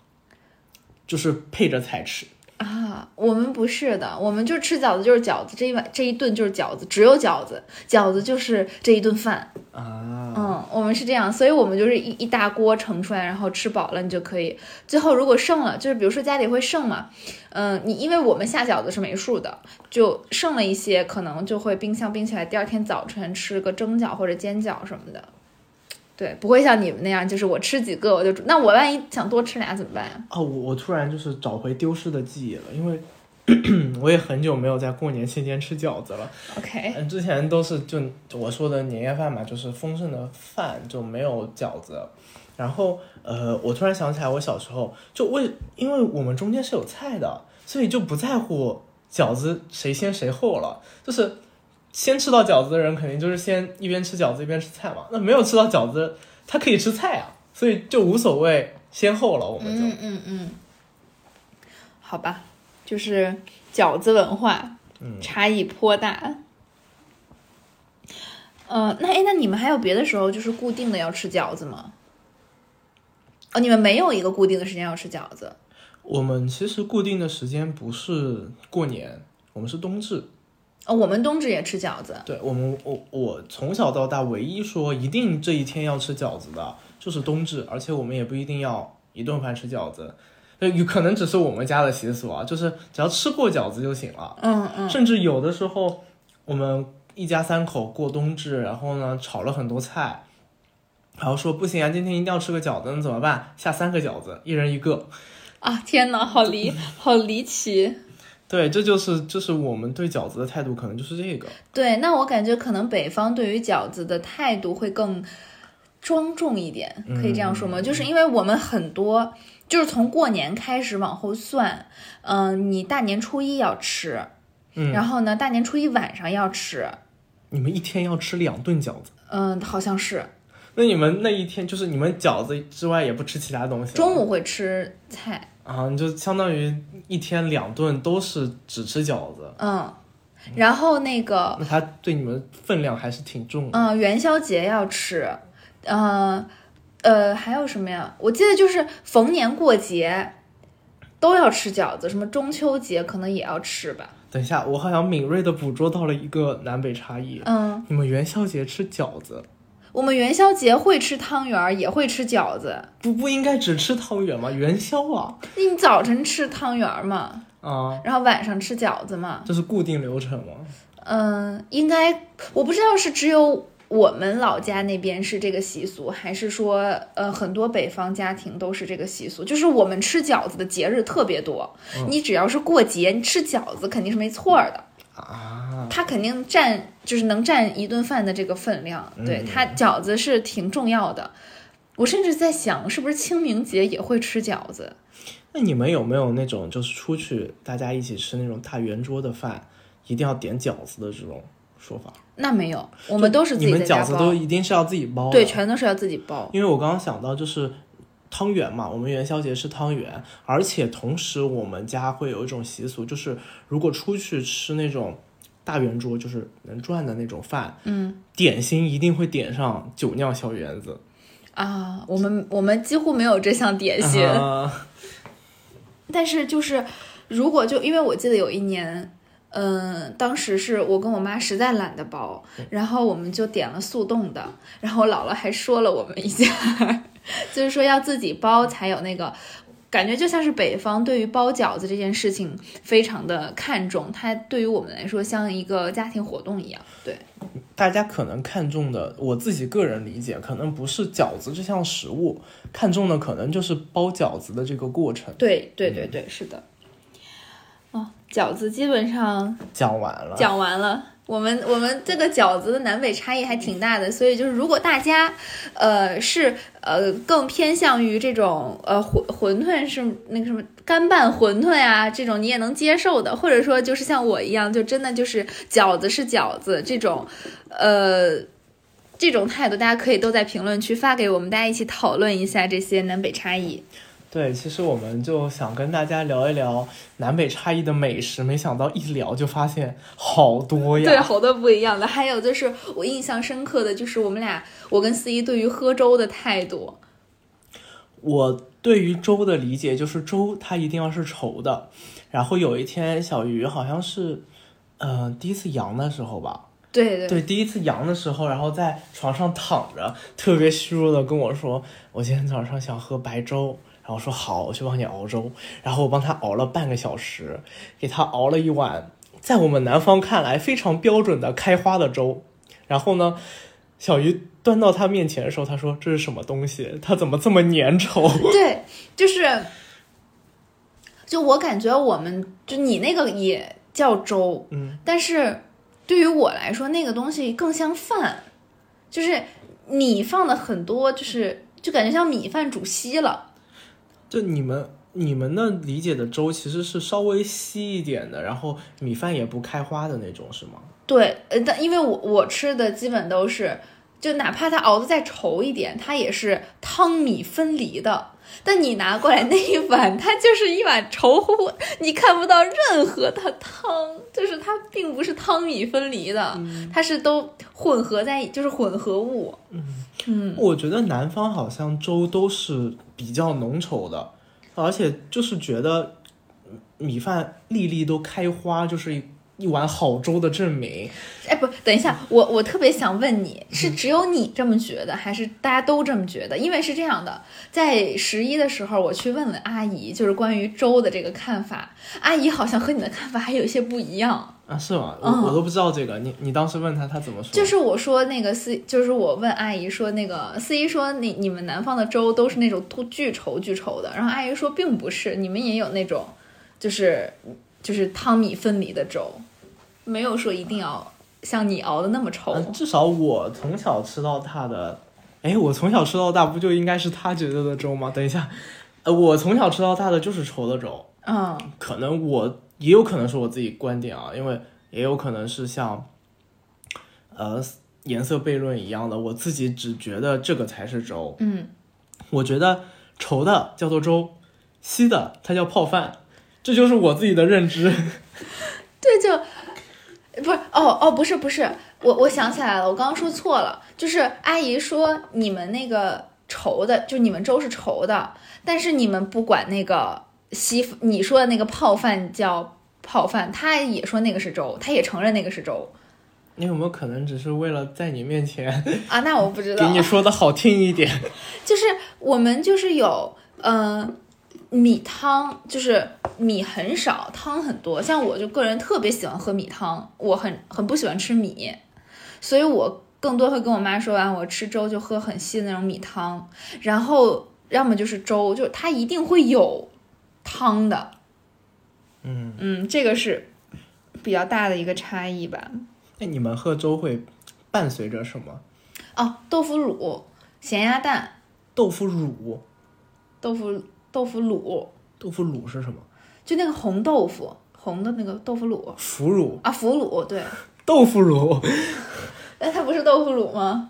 就是配着菜吃。啊，我们不是的，我们就吃饺子就是饺子，这一碗这一顿就是饺子，只有饺子，饺子就是这一顿饭。啊，嗯，我们是这样，所以我们就是一一大锅盛出来，然后吃饱了你就可以。最后如果剩了，就是比如说家里会剩嘛，嗯，你因为我们下饺子是没数的，就剩了一些，可能就会冰箱冰起来，第二天早晨吃个蒸饺或者煎饺什么的。对，不会像你们那样，就是我吃几个我就煮。那我万一想多吃俩怎么办呀？哦，我我突然就是找回丢失的记忆了，因为 我也很久没有在过年期间吃饺子了。OK，嗯，之前都是就我说的年夜饭嘛，就是丰盛的饭，就没有饺子。然后呃，我突然想起来，我小时候就为因为我们中间是有菜的，所以就不在乎饺子谁先谁后了，就是先吃到饺子的人肯定就是先一边吃饺子一边吃菜嘛。那没有吃到饺子，他可以吃菜啊，所以就无所谓先后了，我们就。嗯嗯嗯，好吧，就是饺子文化嗯差异颇大。呃，那哎，那你们还有别的时候就是固定的要吃饺子吗？哦，你们没有一个固定的时间要吃饺子。我们其实固定的时间不是过年，我们是冬至。哦，我们冬至也吃饺子。对我们，我我从小到大唯一说一定这一天要吃饺子的，就是冬至，而且我们也不一定要一顿饭吃饺子，呃，有可能只是我们家的习俗啊，就是只要吃过饺子就行了。嗯嗯甚至有的时候，我们一家三口过冬至，然后呢炒了很多菜，然后说不行啊，今天一定要吃个饺子，那怎么办？下三个饺子，一人一个。啊，天哪，好离好离奇。对，这就是就是我们对饺子的态度，可能就是这个。对，那我感觉可能北方对于饺子的态度会更庄重一点，可以这样说吗？就是因为我们很多，就是从过年开始往后算，嗯、你大年初一要吃，嗯然后呢，大年初一晚上要吃，你们一天要吃两顿饺子，嗯、好像是那你们那一天就是你们饺子之外也不吃其他东西？中午会吃菜，啊，你就相当于一天两顿都是只吃饺子，嗯，然后那个，那他对你们分量还是挺重的。嗯、元宵节要吃，嗯、呃，还有什么呀？我记得就是逢年过节都要吃饺子，什么中秋节可能也要吃吧。等一下，我好像敏锐的捕捉到了一个南北差异。嗯，你们元宵节吃饺子，我们元宵节会吃汤圆儿，也会吃饺子。不不应该只吃汤圆吗？元宵啊你早晨吃汤圆儿嘛，啊，然后晚上吃饺子嘛。这是固定流程吗？嗯，应该我不知道是只有我们老家那边是这个习俗，还是说呃很多北方家庭都是这个习俗。就是我们吃饺子的节日特别多，你只要是过节，你吃饺子肯定是没错儿的。啊，它肯定占就是能占一顿饭的这个分量，对它饺子是挺重要的。我甚至在想，是不是清明节也会吃饺子？那你们有没有那种就是出去大家一起吃那种大圆桌的饭，一定要点饺子的这种说法？那没有，我们都是自己你们饺子都，一定是要自己包的。对，全都是要自己包。因为我刚刚想到就是汤圆嘛，我们元宵节吃汤圆，而且同时我们家会有一种习俗，就是如果出去吃那种大圆桌，就是能转的那种饭，嗯点心一定会点上酒酿小圆子。啊，我们我们几乎没有这项点心，啊但是就是如果就因为我记得有一年。嗯，当时是我跟我妈实在懒得包，然后我们就点了速冻的，然后我姥姥还说了我们一下，就是说要自己包才有那个感觉，就像是北方对于包饺子这件事情非常的看重，它对于我们来说像一个家庭活动一样。对，大家可能看重的，我自己个人理解，可能不是饺子这项食物，看重的可能就是包饺子的这个过程。对，对，对，对，是的。哦，饺子基本上讲完了，讲完了。我们我们这个饺子的南北差异还挺大的，所以就是如果大家，呃是呃更偏向于这种呃馄馄饨是那个什么干拌馄饨啊这种你也能接受的，或者说就是像我一样，就真的就是饺子是饺子这种，呃这种态度，大家可以都在评论区发给我们，大家一起讨论一下这些南北差异。对，其实我们就想跟大家聊一聊南北差异的美食，没想到一聊就发现好多呀。对，好多不一样的。还有就是我印象深刻的就是我们俩，我跟思怡对于喝粥的态度。我对于粥的理解就是粥它一定要是稠的。然后有一天小鱼好像是，呃，第一次阳的时候吧，对对对，第一次阳的时候，然后在床上躺着，特别虚弱的跟我说，我今天早上想喝白粥。然后说好，我去帮你熬粥。然后我帮他熬了半个小时，给他熬了一碗，在我们南方看来非常标准的开花的粥。然后呢，小鱼端到他面前的时候，他说这是什么东西？它怎么这么粘稠？对，就是。就我感觉我们就你那个也叫粥，嗯，但是对于我来说，那个东西更像饭，就是你放的很多，就是就感觉像米饭煮稀了。就你们你们那理解的粥其实是稍微稀一点的，然后米饭也不开花的那种，是吗？对，呃，但因为我我吃的基本都是，就哪怕它熬的再稠一点，它也是汤米分离的。但你拿过来那一碗，它就是一碗稠乎乎，你看不到任何的汤，就是它并不是汤米分离的，它是都混合在，就是混合物。嗯。我觉得南方好像粥都是比较浓稠的，而且就是觉得米饭粒粒都开花，就是一一碗好粥的证明。哎，不，等一下，我我特别想问你，是只有你这么觉得，还是大家都这么觉得？因为是这样的，在十一的时候，我去问了阿姨，就是关于粥的这个看法，阿姨好像和你的看法还有一些不一样。啊，是吗？我、嗯我都不知道这个。你你当时问他，他怎么说？就是我说那个司，就是我问阿姨说那个司仪说你你们南方的粥都是那种都巨稠巨稠的，然后阿姨说并不是，你们也有那种就是就是汤米分离的粥，没有说一定要像你熬的那么稠。嗯，至少我从小吃到大的，哎，我从小吃到大不就应该是他觉得的粥吗？等一下，呃，我从小吃到大的就是稠的粥，嗯可能我也有可能是我自己观点啊，因为也有可能是像，呃，颜色悖论一样的，我自己只觉得这个才是粥，嗯。我觉得稠的叫做粥，稀的它叫泡饭，这就是我自己的认知。对，就不是哦哦，不是不是，我我想起来了，我刚刚说错了，就是阿姨说你们那个稠的，就你们粥是稠的，但是你们不管那个稀，你说的那个泡饭叫泡饭，他也说那个是粥，他也承认那个是粥你有没有可能只是为了在你面前啊，那我不知道 给，你说的好听一点？就是我们就是有嗯、呃米汤，就是米很少，汤很多。像我就个人特别喜欢喝米汤，我很很不喜欢吃米，所以我更多会跟我妈说完，我吃粥就喝很稀的那种米汤，然后要么就是粥，就它一定会有汤的。嗯，嗯，这个是比较大的一个差异吧。那你们喝粥会伴随着什么？哦，豆腐乳、咸鸭蛋、豆腐乳，豆腐豆腐乳，豆腐乳是什么？就那个红豆腐，红的那个豆腐乳。腐乳，啊，腐乳对，豆腐乳，哎，它不是豆腐乳吗？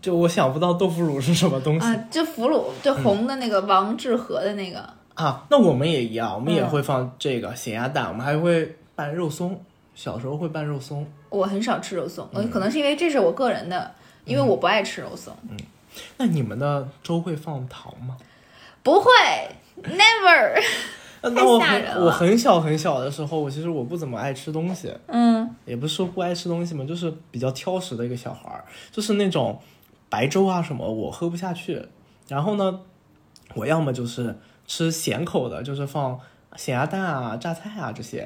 就我想不到豆腐乳是什么东西啊，就腐乳，就红的那个王致和的那个。啊。那我们也一样，我们也嗯会放这个咸鸭蛋，我们还会拌肉松。小时候会拌肉松。我很少吃肉松，呃可能是因为这是我个人的，因为我不爱吃肉松。嗯那你们的粥会放糖吗？不会，never。呃那我很我很小很小的时候，我其实我不怎么爱吃东西，嗯也不是说不爱吃东西嘛，就是比较挑食的一个小孩儿，就是那种白粥啊什么我喝不下去。然后呢，我要么就是吃咸口的，就是放咸鸭蛋啊、榨菜啊这些；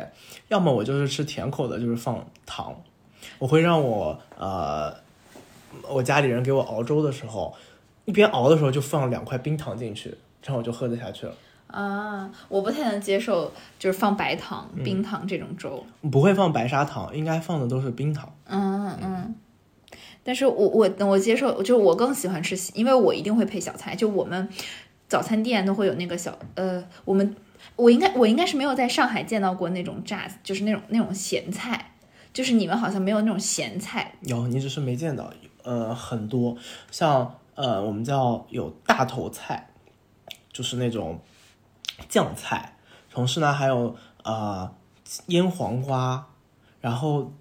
要么我就是吃甜口的，就是放糖。我会让我呃，我家里人给我熬粥的时候，一边熬的时候就放两块冰糖进去，这样我就喝得下去了。啊，我不太能接受就是放白糖、冰糖这种粥。不会放白砂糖，应该放的都是冰糖。嗯嗯。但是我我我接受，就是我更喜欢吃，因为我一定会配小菜。就我们早餐店都会有那个小呃，我们我应该我应该是没有在上海见到过那种榨，就是那种那种咸菜，就是你们好像没有那种咸菜。有，你只是没见到。呃，很多像呃，我们叫有大头菜，就是那种酱菜。同时呢，还有呃腌黄瓜。然后，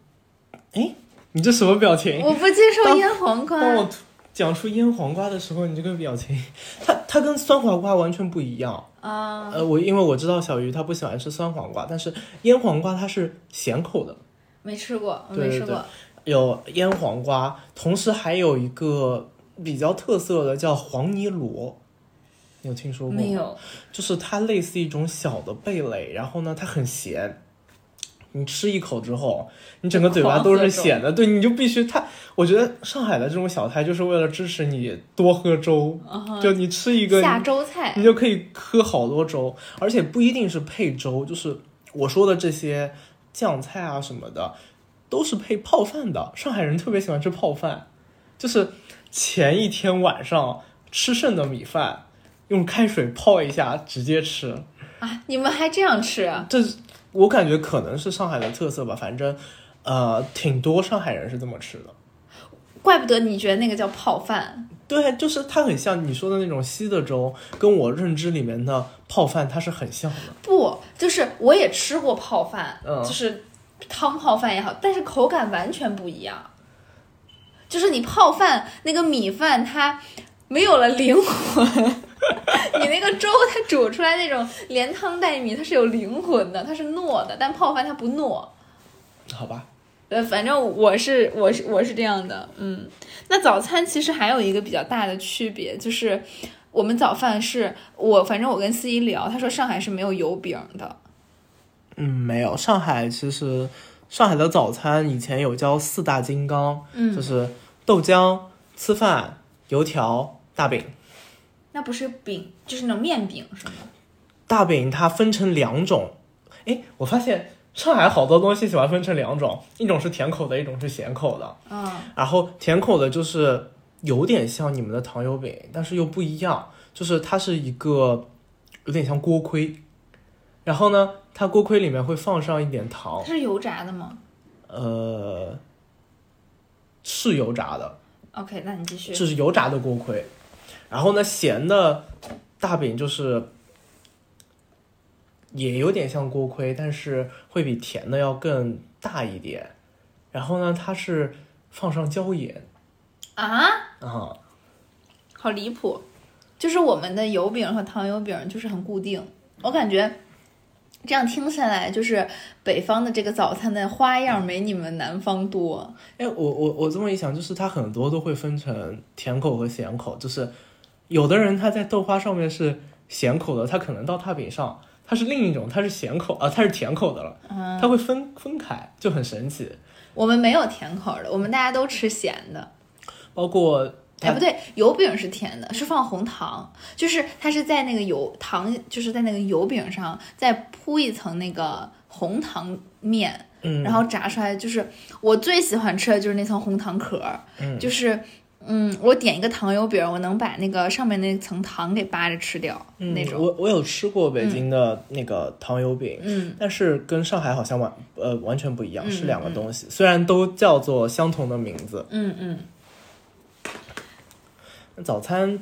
哎，你这什么表情？我不接受腌黄瓜。当我讲出腌黄瓜的时候，你这个表情，它它跟酸黄瓜完全不一样。啊，呃，我因为我知道小鱼他不喜欢吃酸黄瓜，但是腌黄瓜它是咸口的。没吃过，我对对对没吃过。有腌黄瓜，同时还有一个比较特色的叫黄泥螺，你有听说过吗？没有。就是它类似一种小的贝类，然后呢，它很咸，你吃一口之后，你整个嘴巴都是咸的，对，你就必须它。我觉得上海的这种小菜就是为了支持你多喝粥，就你吃一个下粥菜，你就可以喝好多粥，而且不一定是配粥，就是我说的这些酱菜啊什么的，都是配泡饭的。上海人特别喜欢吃泡饭，就是前一天晚上吃剩的米饭，用开水泡一下直接吃。啊，你们还这样吃啊？这我感觉可能是上海的特色吧，反正呃，挺多上海人是这么吃的。怪不得你觉得那个叫泡饭，对，就是它很像你说的那种稀的粥，跟我认知里面的泡饭它是很像的。不，就是我也吃过泡饭，嗯就是汤泡饭也好，但是口感完全不一样。就是你泡饭那个米饭它没有了灵魂，你那个粥它煮出来那种连汤带米它是有灵魂的，它是糯的，但泡饭它不糯。好吧，呃，反正我是我是我是这样的，嗯。那早餐其实还有一个比较大的区别，就是我们早饭是我反正我跟司仪聊，他说上海是没有油饼的，嗯，没有，上海其实上海的早餐以前有叫四大金刚，嗯就是豆浆、吃饭、油条、大饼。那不是饼，就是那种面饼是吗？大饼它分成两种，哎，我发现上海好多东西喜欢分成两种，一种是甜口的，一种是咸口的。嗯，然后甜口的就是有点像你们的糖油饼，但是又不一样，就是它是一个有点像锅盔，然后呢，它锅盔里面会放上一点糖它，是油炸的吗呃，是油炸的，？OK，那你继续。这是油炸的锅盔。然后呢，咸的大饼就是也有点像锅盔，但是会比甜的要更大一点。然后呢，它是放上椒盐啊，啊，好离谱！就是我们的油饼和糖油饼就是很固定，我感觉这样听下来，就是北方的这个早餐的花样没你们南方多。哎，我我我这么一想，就是它很多都会分成甜口和咸口，就是有的人他在豆花上面是咸口的，他可能到大饼上它是另一种，它是咸口啊，它是甜口的了，它会分分开，就很神奇。我们没有甜口的，我们大家都吃咸的。包括哎，不对，油饼是甜的，是放红糖，就是它是在那个油糖，就是在那个油饼上再铺一层那个红糖面，嗯，然后炸出来。就是我最喜欢吃的就是那层红糖壳儿，嗯就是嗯，我点一个糖油饼，我能把那个上面那层糖给扒着吃掉、嗯那种。我我有吃过北京的那个糖油饼，嗯，但是跟上海好像完呃完全不一样，嗯是两个东西。虽然都叫做相同的名字，嗯嗯。早餐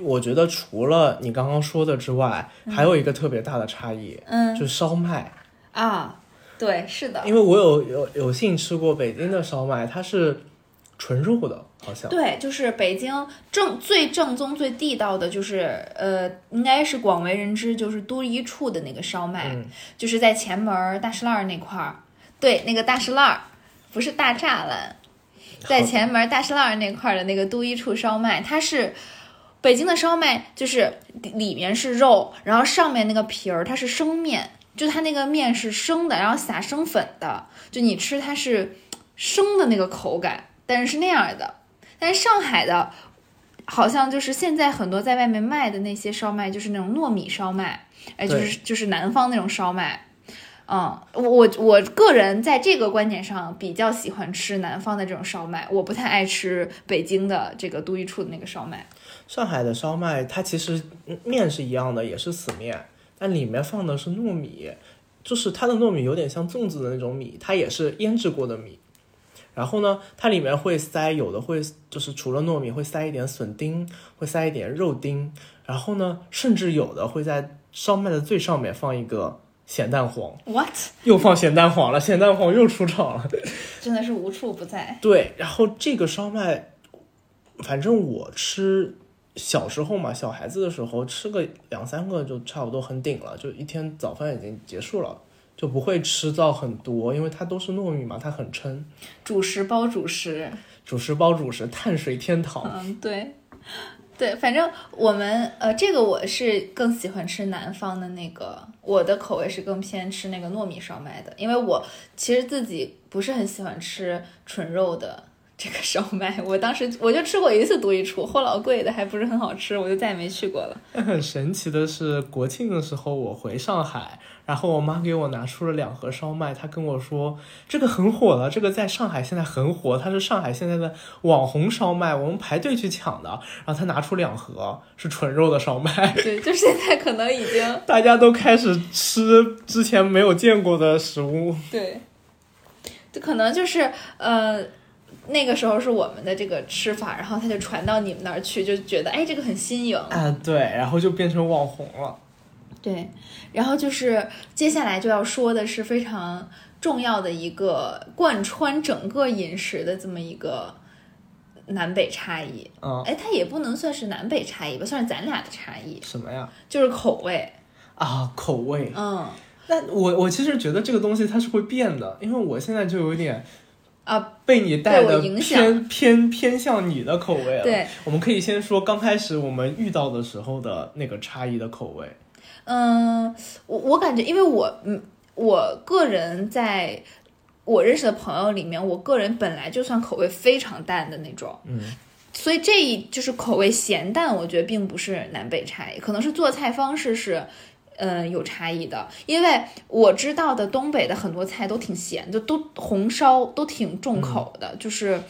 我觉得除了你刚刚说的之外，还有一个特别大的差异，嗯。就是烧麦。啊，对，是的，因为我有有有幸吃过北京的烧麦，它是纯肉的，好像。对，就是北京正最正宗、最地道的，就是呃，应该是广为人知，就是都一处的那个烧麦，嗯就是在前门大石烂那块儿。对，那个大石烂，不是大栅栏，在前门大石烂那块儿的那个都一处烧麦，它是北京的烧麦，就是里面是肉，然后上面那个皮儿它是生面，就它那个面是生的，然后撒生粉的，就你吃它是生的那个口感，但是是那样的。但上海的，好像就是现在很多在外面卖的那些烧麦，就是那种糯米烧麦，哎，就是就是南方那种烧麦。嗯，我我我个人在这个观点上比较喜欢吃南方的这种烧麦，我不太爱吃北京的这个都一处的那个烧麦。上海的烧麦，它其实嗯面是一样的，也是死面，但里面放的是糯米，就是它的糯米有点像粽子的那种米，它也是腌制过的米。然后呢，它里面会塞，有的会就是除了糯米会塞一点笋丁，会塞一点肉丁，然后呢，甚至有的会在烧麦的最上面放一个咸蛋黄，What？又放咸蛋黄了，咸蛋黄又出场了。真的是无处不在。对，然后这个烧麦，反正我吃小时候嘛，小孩子的时候吃个两三个就差不多很顶了，就一天早饭已经结束了，就不会吃到很多，因为它都是糯米嘛，它很撑。主食包主食，主食包主食，碳水天堂。嗯，对，对，反正我们呃，这个我是更喜欢吃南方的那个，我的口味是更偏吃那个糯米烧麦的，因为我其实自己不是很喜欢吃纯肉的这个烧麦。我当时我就吃过一次独一厨，货老贵的，还不是很好吃，我就再也没去过了。很神奇的是，国庆的时候我回上海，然后我妈给我拿出了两盒烧麦，她跟我说这个很火了，这个在上海现在很火，它是上海现在的网红烧麦，我们排队去抢的。然后她拿出两盒是纯肉的烧麦，对，就现在可能已经大家都开始吃之前没有见过的食物。对，这可能就是呃。那个时候是我们的这个吃法，然后它就传到你们那儿去，就觉得哎，这个很新颖。啊，对，然后就变成网红了。对，然后就是接下来就要说的是非常重要的一个贯穿整个饮食的这么一个南北差异。嗯，哎，它也不能算是南北差异吧，算是咱俩的差异，什么呀？就是口味。啊，口味。嗯，那我我其实觉得这个东西它是会变的，因为我现在就有点啊被你带的被我影响偏偏偏向你的口味了。对，我们可以先说刚开始我们遇到的时候的那个差异的口味。嗯，我我感觉，因为我嗯，我个人在我认识的朋友里面，我个人本来就算口味非常淡的那种，嗯，所以这一就是口味咸淡，我觉得并不是南北差异，可能是做菜方式是。嗯，有差异的，因为我知道的东北的很多菜都挺咸，就都红烧都挺重口的，就是，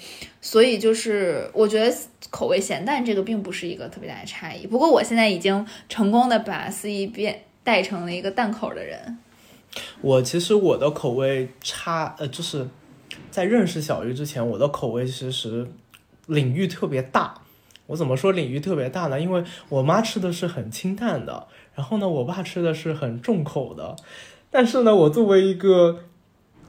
所以就是我觉得口味咸淡这个并不是一个特别大的差异。不过我现在已经成功的把思怡变带成了一个淡口的人。我其实我的口味差，呃，就是在认识小鱼之前，我的口味其实领域特别大。我怎么说领域特别大呢？因为我妈吃的是很清淡的，然后呢，我爸吃的是很重口的。但是呢，我作为一个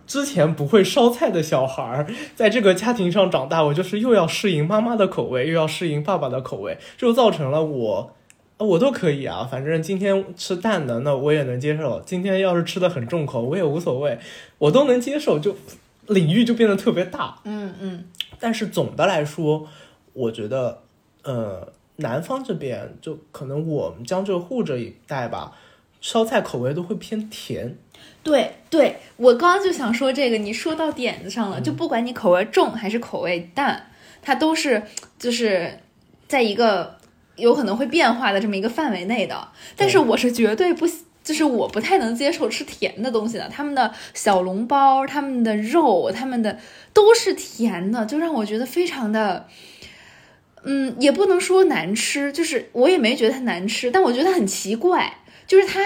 之前不会烧菜的小孩儿，在这个家庭上长大，我就是又要适应妈妈的口味，又要适应爸爸的口味，就造成了我，呃我都可以啊，反正今天吃淡的，那我也能接受；今天要是吃的很重口，我也无所谓，我都能接受，就领域就变得特别大。嗯嗯但是总的来说，我觉得，呃，南方这边就可能我们江浙沪这一带吧，烧菜口味都会偏甜。对对，我刚刚就想说这个，你说到点子上了。就不管你口味重还是口味淡，它都是就是在一个有可能会变化的这么一个范围内的。但是我是绝对不，就是我不太能接受吃甜的东西的。他们的小笼包、他们的肉、他们的都是甜的，就让我觉得非常的。嗯，也不能说难吃，就是我也没觉得它难吃，但我觉得它很奇怪，就是它，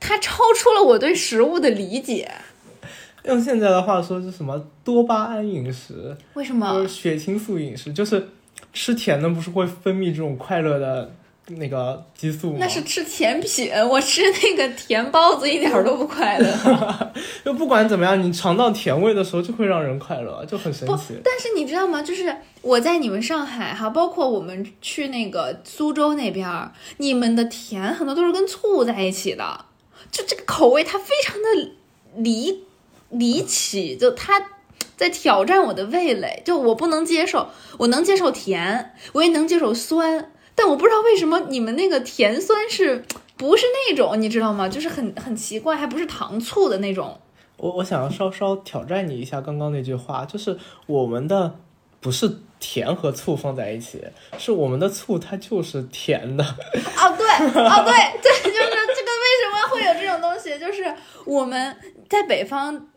它超出了我对食物的理解。用现在的话说是什么多巴胺饮食，为什就是么？血清素饮食，就是吃甜的不是会分泌这种快乐的那个激素吗？那是吃甜品，我吃那个甜包子一点儿都不快乐。就不管怎么样，你尝到甜味的时候就会让人快乐，就很神奇。但是你知道吗？就是我在你们上海哈，包括我们去那个苏州那边儿，你们的甜很多都是跟醋在一起的，就这个口味它非常的离离奇，就它在挑战我的味蕾，就我不能接受，我能接受甜，我也能接受酸，但我不知道为什么你们那个甜酸是不是那种，你知道吗？就是很很奇怪，还不是糖醋的那种。我我想要稍稍挑战你一下刚刚那句话，就是我们的不是甜和醋放在一起，是我们的醋它就是甜的。哦，对，哦，对，对，就是这个为什么会有这种东西？就是我们在北方，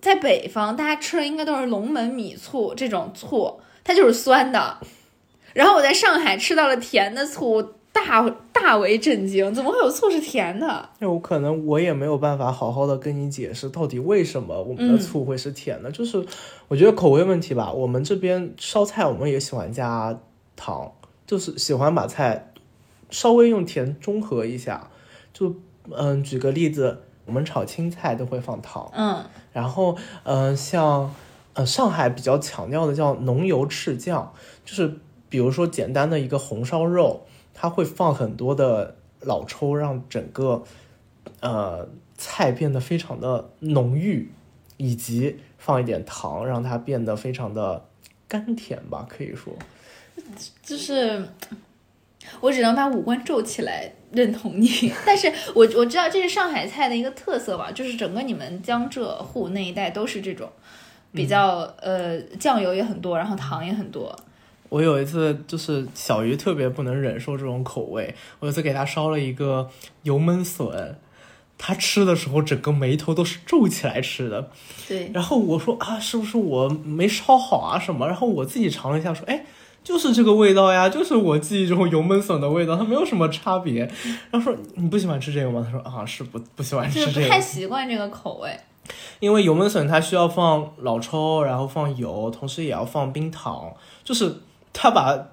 在北方大家吃的应该都是龙门米醋这种醋，它就是酸的。然后我在上海吃到了甜的醋，大大为震惊，怎么会有醋是甜的？那我可能我也没有办法好好的跟你解释到底为什么我们的醋会是甜的，就是我觉得口味问题吧。我们这边烧菜我们也喜欢加糖，就是喜欢把菜稍微用甜中和一下。就嗯，举个例子，我们炒青菜都会放糖，嗯然后嗯、呃像呃上海比较强调的叫浓油赤酱，就是比如说简单的一个红烧肉，它会放很多的老抽，让整个呃菜变得非常的浓郁，以及放一点糖，让它变得非常的甘甜吧，可以说。就是我只能把五官皱起来认同你。但是我我知道这是上海菜的一个特色吧，就是整个你们江浙沪那一带都是这种比较、呃酱油也很多，然后糖也很多。我有一次就是小鱼特别不能忍受这种口味，我有一次给他烧了一个油焖笋，他吃的时候整个眉头都是皱起来吃的。对，然后我说啊，是不是我没烧好啊什么？然后我自己尝了一下，说哎，就是这个味道呀，就是我记忆中油焖笋的味道，它没有什么差别。然后说你不喜欢吃这个吗？他说啊，是不不喜欢就是吃这个，不太习惯这个口味。因为油焖笋它需要放老抽，然后放油，同时也要放冰糖，就是它把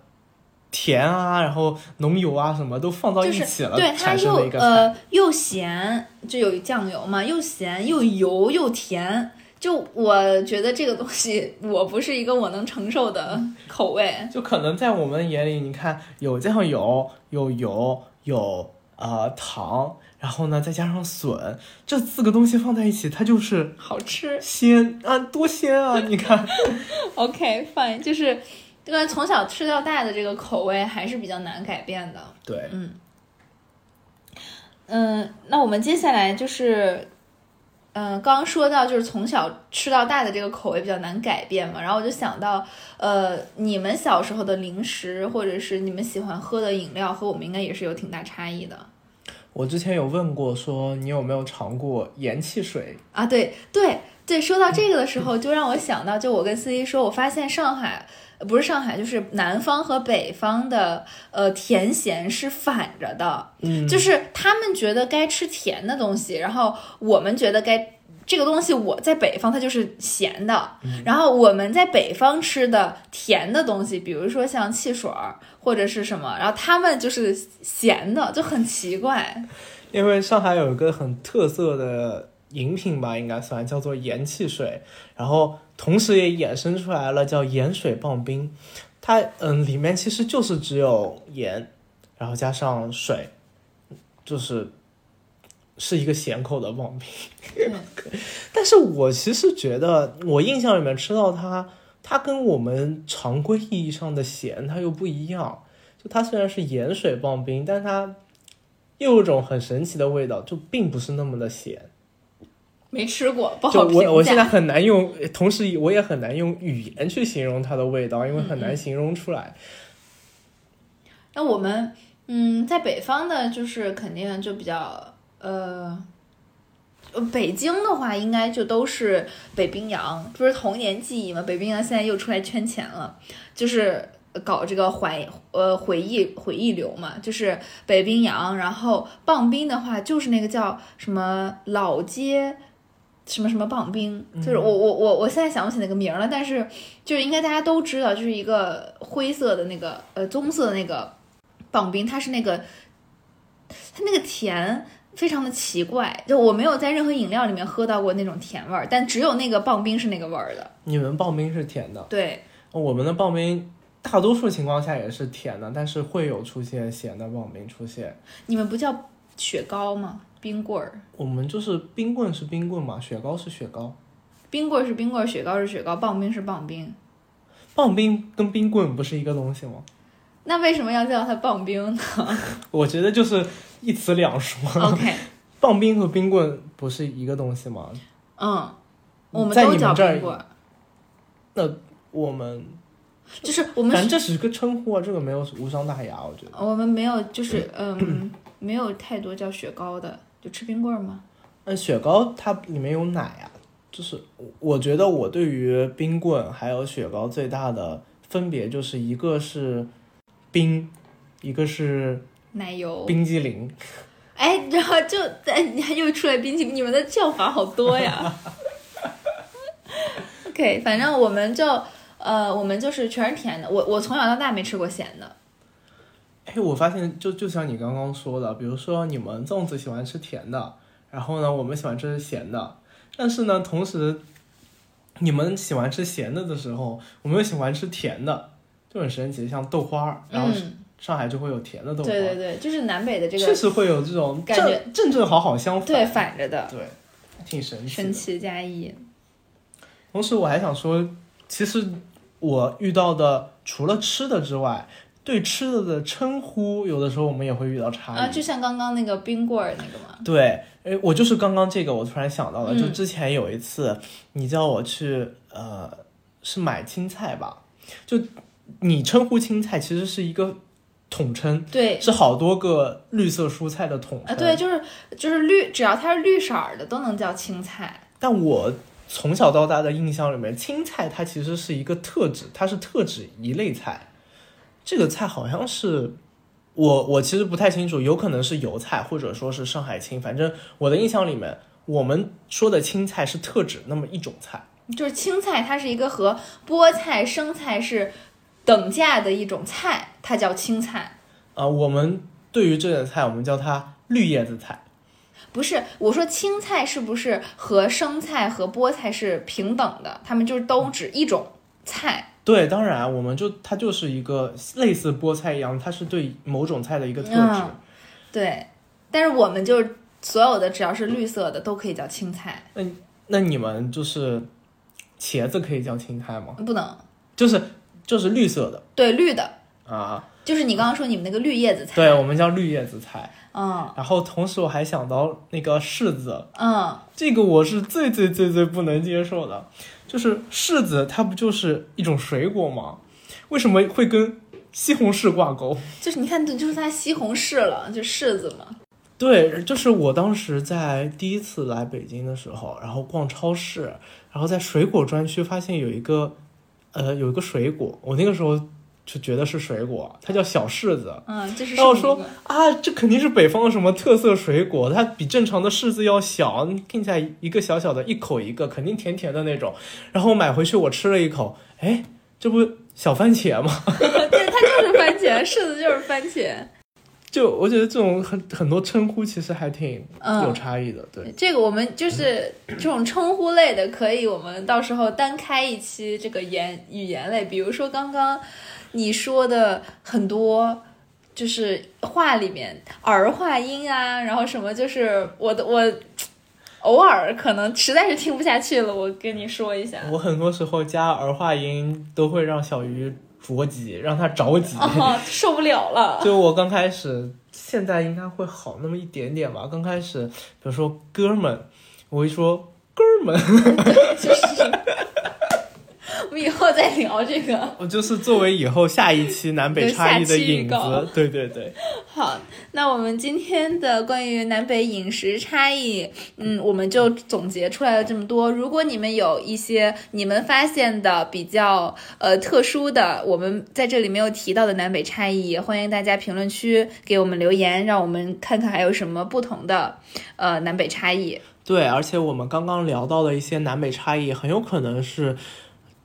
甜啊，然后浓油啊什么都放到一起了，对它产生的又。呃又咸，就有酱油嘛，又咸又油又甜。就我觉得这个东西，我不是一个我能承受的口味。就可能在我们眼里，你看有酱油，有油，有呃糖，然后呢再加上笋，这四个东西放在一起，它就是好吃鲜啊，多鲜啊！你看，，OK fine，就是这个从小吃到大的这个口味还是比较难改变的。对，嗯，那我们接下来就是，嗯、刚刚说到就是从小吃到大的这个口味比较难改变嘛，然后我就想到，呃，你们小时候的零食或者是你们喜欢喝的饮料和我们应该也是有挺大差异的我之前有问过，说你有没有尝过盐汽水？啊。对对对，说到这个的时候，就让我想到，就我跟司机说，我发现上海。呃不是上海，就是南方和北方的呃甜咸是反着的，嗯，就是他们觉得该吃甜的东西，然后我们觉得该这个东西我在北方它就是咸的，然后我们在北方吃的甜的东西，比如说像汽水儿或者是什么，然后他们就是咸的，就很奇怪。因为上海有一个很特色的饮品吧，应该算叫做盐汽水，然后同时也衍生出来了叫盐水棒冰。它嗯里面其实就是只有盐，然后加上水，就是是一个咸口的棒冰。但是我其实觉得，我印象里面吃到它，它跟我们常规意义上的咸它又不一样。就它虽然是盐水棒冰，但它又有一种很神奇的味道，就并不是那么的咸。没吃过，不好评价。我我现在很难用，同时我也很难用语言去形容它的味道，因为很难形容出来。那我们嗯，在北方的，就是肯定就比较呃。呃北京的话，应该就都是北冰洋，不是童年记忆嘛？北冰洋现在又出来圈钱了，就是搞这个怀呃回忆回忆流嘛，就是北冰洋。然后棒冰的话，就是那个叫什么老街什么什么棒冰，就是我我我我现在想不起那个名儿了，但是就是应该大家都知道，就是一个灰色的那个呃棕色的那个棒冰，它是那个它那个甜。非常的奇怪，就我没有在任何饮料里面喝到过那种甜味儿，但只有那个棒冰是那个味儿的。你们棒冰是甜的，对，我们的棒冰大多数情况下也是甜的，但是会有出现咸的棒冰出现。你们不叫雪糕吗？冰棍儿，我们就是冰棍是冰棍嘛，雪糕是雪糕，冰棍儿是冰棍儿，雪糕是雪糕，棒冰是棒冰。棒冰跟冰棍不是一个东西吗？那为什么要叫它棒冰呢 我觉得就是一词两说。？OK，棒冰和冰棍不是一个东西吗？嗯，我们都叫冰棍，那我们就是我们反正这只是个称呼啊，这个没有无伤大雅，我觉得。我们没有，就是嗯，没有太多叫雪糕的，就吃冰棍儿吗？那雪糕它里面有奶啊，就是我觉得我对于冰棍还有雪糕最大的分别就是一个是冰，一个是奶油，冰激凌。哎，然后就在你还又出来冰淇淋，你们的叫法好多呀。OK，反正我们就呃，我们就是全是甜的。我我从小到大没吃过咸的。哎，我发现就就像你刚刚说的，比如说你们粽子喜欢吃甜的，然后呢，我们喜欢吃咸的，但是呢，同时你们喜欢吃咸的的时候，我们又喜欢吃甜的，就很神奇。像豆花，然后嗯，上海就会有甜的豆花儿，对对对，就是南北的这个确实会有这种感觉正正正好好相反，对反着的，对，挺神奇的。神奇加一。同时，我还想说，其实我遇到的除了吃的之外，对吃的的称呼，有的时候我们也会遇到差异。啊，就像刚刚那个冰棍儿那个嘛。对，哎，我就是刚刚这个，我突然想到了，嗯就之前有一次，你叫我去，呃，是买青菜吧？就你称呼青菜其实是一个统称，对是好多个绿色蔬菜的统称。啊，对，就是就是绿，只要它是绿色的都能叫青菜。但我从小到大的印象里面，青菜它其实是一个特指，它是特指一类菜。这个菜好像是我我其实不太清楚，有可能是油菜，或者说是上海青。反正我的印象里面，我们说的青菜是特指那么一种菜。就是青菜，它是一个和菠菜、生菜是等价的一种菜，它叫青菜。啊、我们对于这种菜，我们叫它绿叶子菜。不是，我说青菜是不是和生菜和菠菜是平等的？它们就是都指一种菜。对，当然，我们就它就是一个类似菠菜一样，它是对某种菜的一个特质。嗯对，但是我们就所有的只要是绿色的都可以叫青菜，那那你们就是茄子可以叫青菜吗？不能就是就是绿色的对绿的，啊，就是你刚刚说你们那个绿叶子菜。对，我们叫绿叶子菜。嗯然后同时我还想到那个柿子，嗯，这个我是最最最最不能接受的，就是柿子它不就是一种水果吗？为什么会跟西红柿挂钩？就是你看，就是它西红柿了，就柿子嘛。对，就是我当时在第一次来北京的时候，然后逛超市，然后在水果专区发现有一个，呃，有一个水果，我那个时候就觉得是水果，它叫小柿子。嗯，这是然后说啊，这肯定是北方的什么特色水果，它比正常的柿子要小，听起来一个小小的，一口一个，肯定甜甜的那种。然后我买回去，我吃了一口，哎，这不小番茄吗？对，它就是番茄，柿子就是番茄。就我觉得这种很很多称呼其实还挺嗯有差异的，对。这个我们就是 这种称呼类的，可以我们到时候单开一期这个言语言类，比如说刚刚你说的很多。就是话里面儿化音啊，然后什么，就是我的我 偶尔可能实在是听不下去了，我跟你说一下。我很多时候加儿化音都会让小鱼着急，让他着急。哦，受不了了。就我刚开始，现在应该会好那么一点点吧。刚开始，比如说哥们，我会说哥们，就是我们以后再聊这个。我就是作为以后下一期南北差异的下期预引子。对对对，好，那我们今天的关于南北饮食差异，嗯，我们就总结出来了这么多。如果你们有一些你们发现的比较呃特殊的，我们在这里没有提到的南北差异，欢迎大家评论区给我们留言，让我们看看还有什么不同的呃南北差异。对，而且我们刚刚聊到的一些南北差异，很有可能是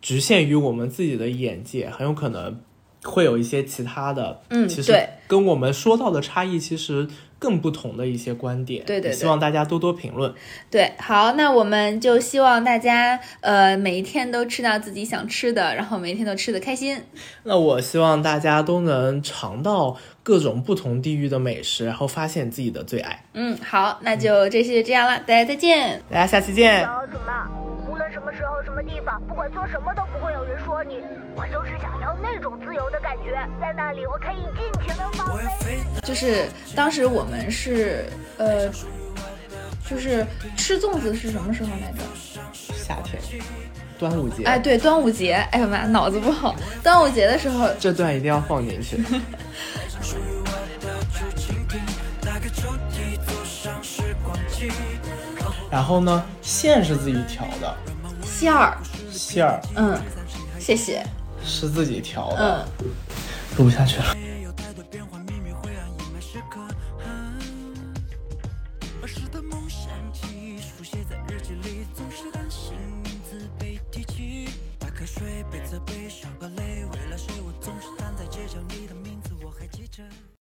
局限于我们自己的眼界，很有可能会有一些其他的，嗯其实跟我们说到的差异其实更不同的一些观点。对对对希望大家多多评论。对，好，那我们就希望大家呃每一天都吃到自己想吃的，然后每一天都吃的开心。那我希望大家都能尝到各种不同地域的美食，然后发现自己的最爱。嗯，好，那就这期就这样了，大家再见。大家下期见。告诉嘛，无论什么时候、什么地方，不管做什么都不会有人说你。我就是想要那种自由的感觉，在那里我可以尽情的放。飞就是当时我们是呃，就是吃粽子是什么时候来着？夏天，端午节，哎，对，端午节。哎呀妈，脑子不好。端午节的时候，这段一定要放进去。属于我的打开抽屉，坐上时光机。然后呢，线是自己调的，馅儿，馅儿嗯，谢谢，是自己调的，嗯。录不下去了。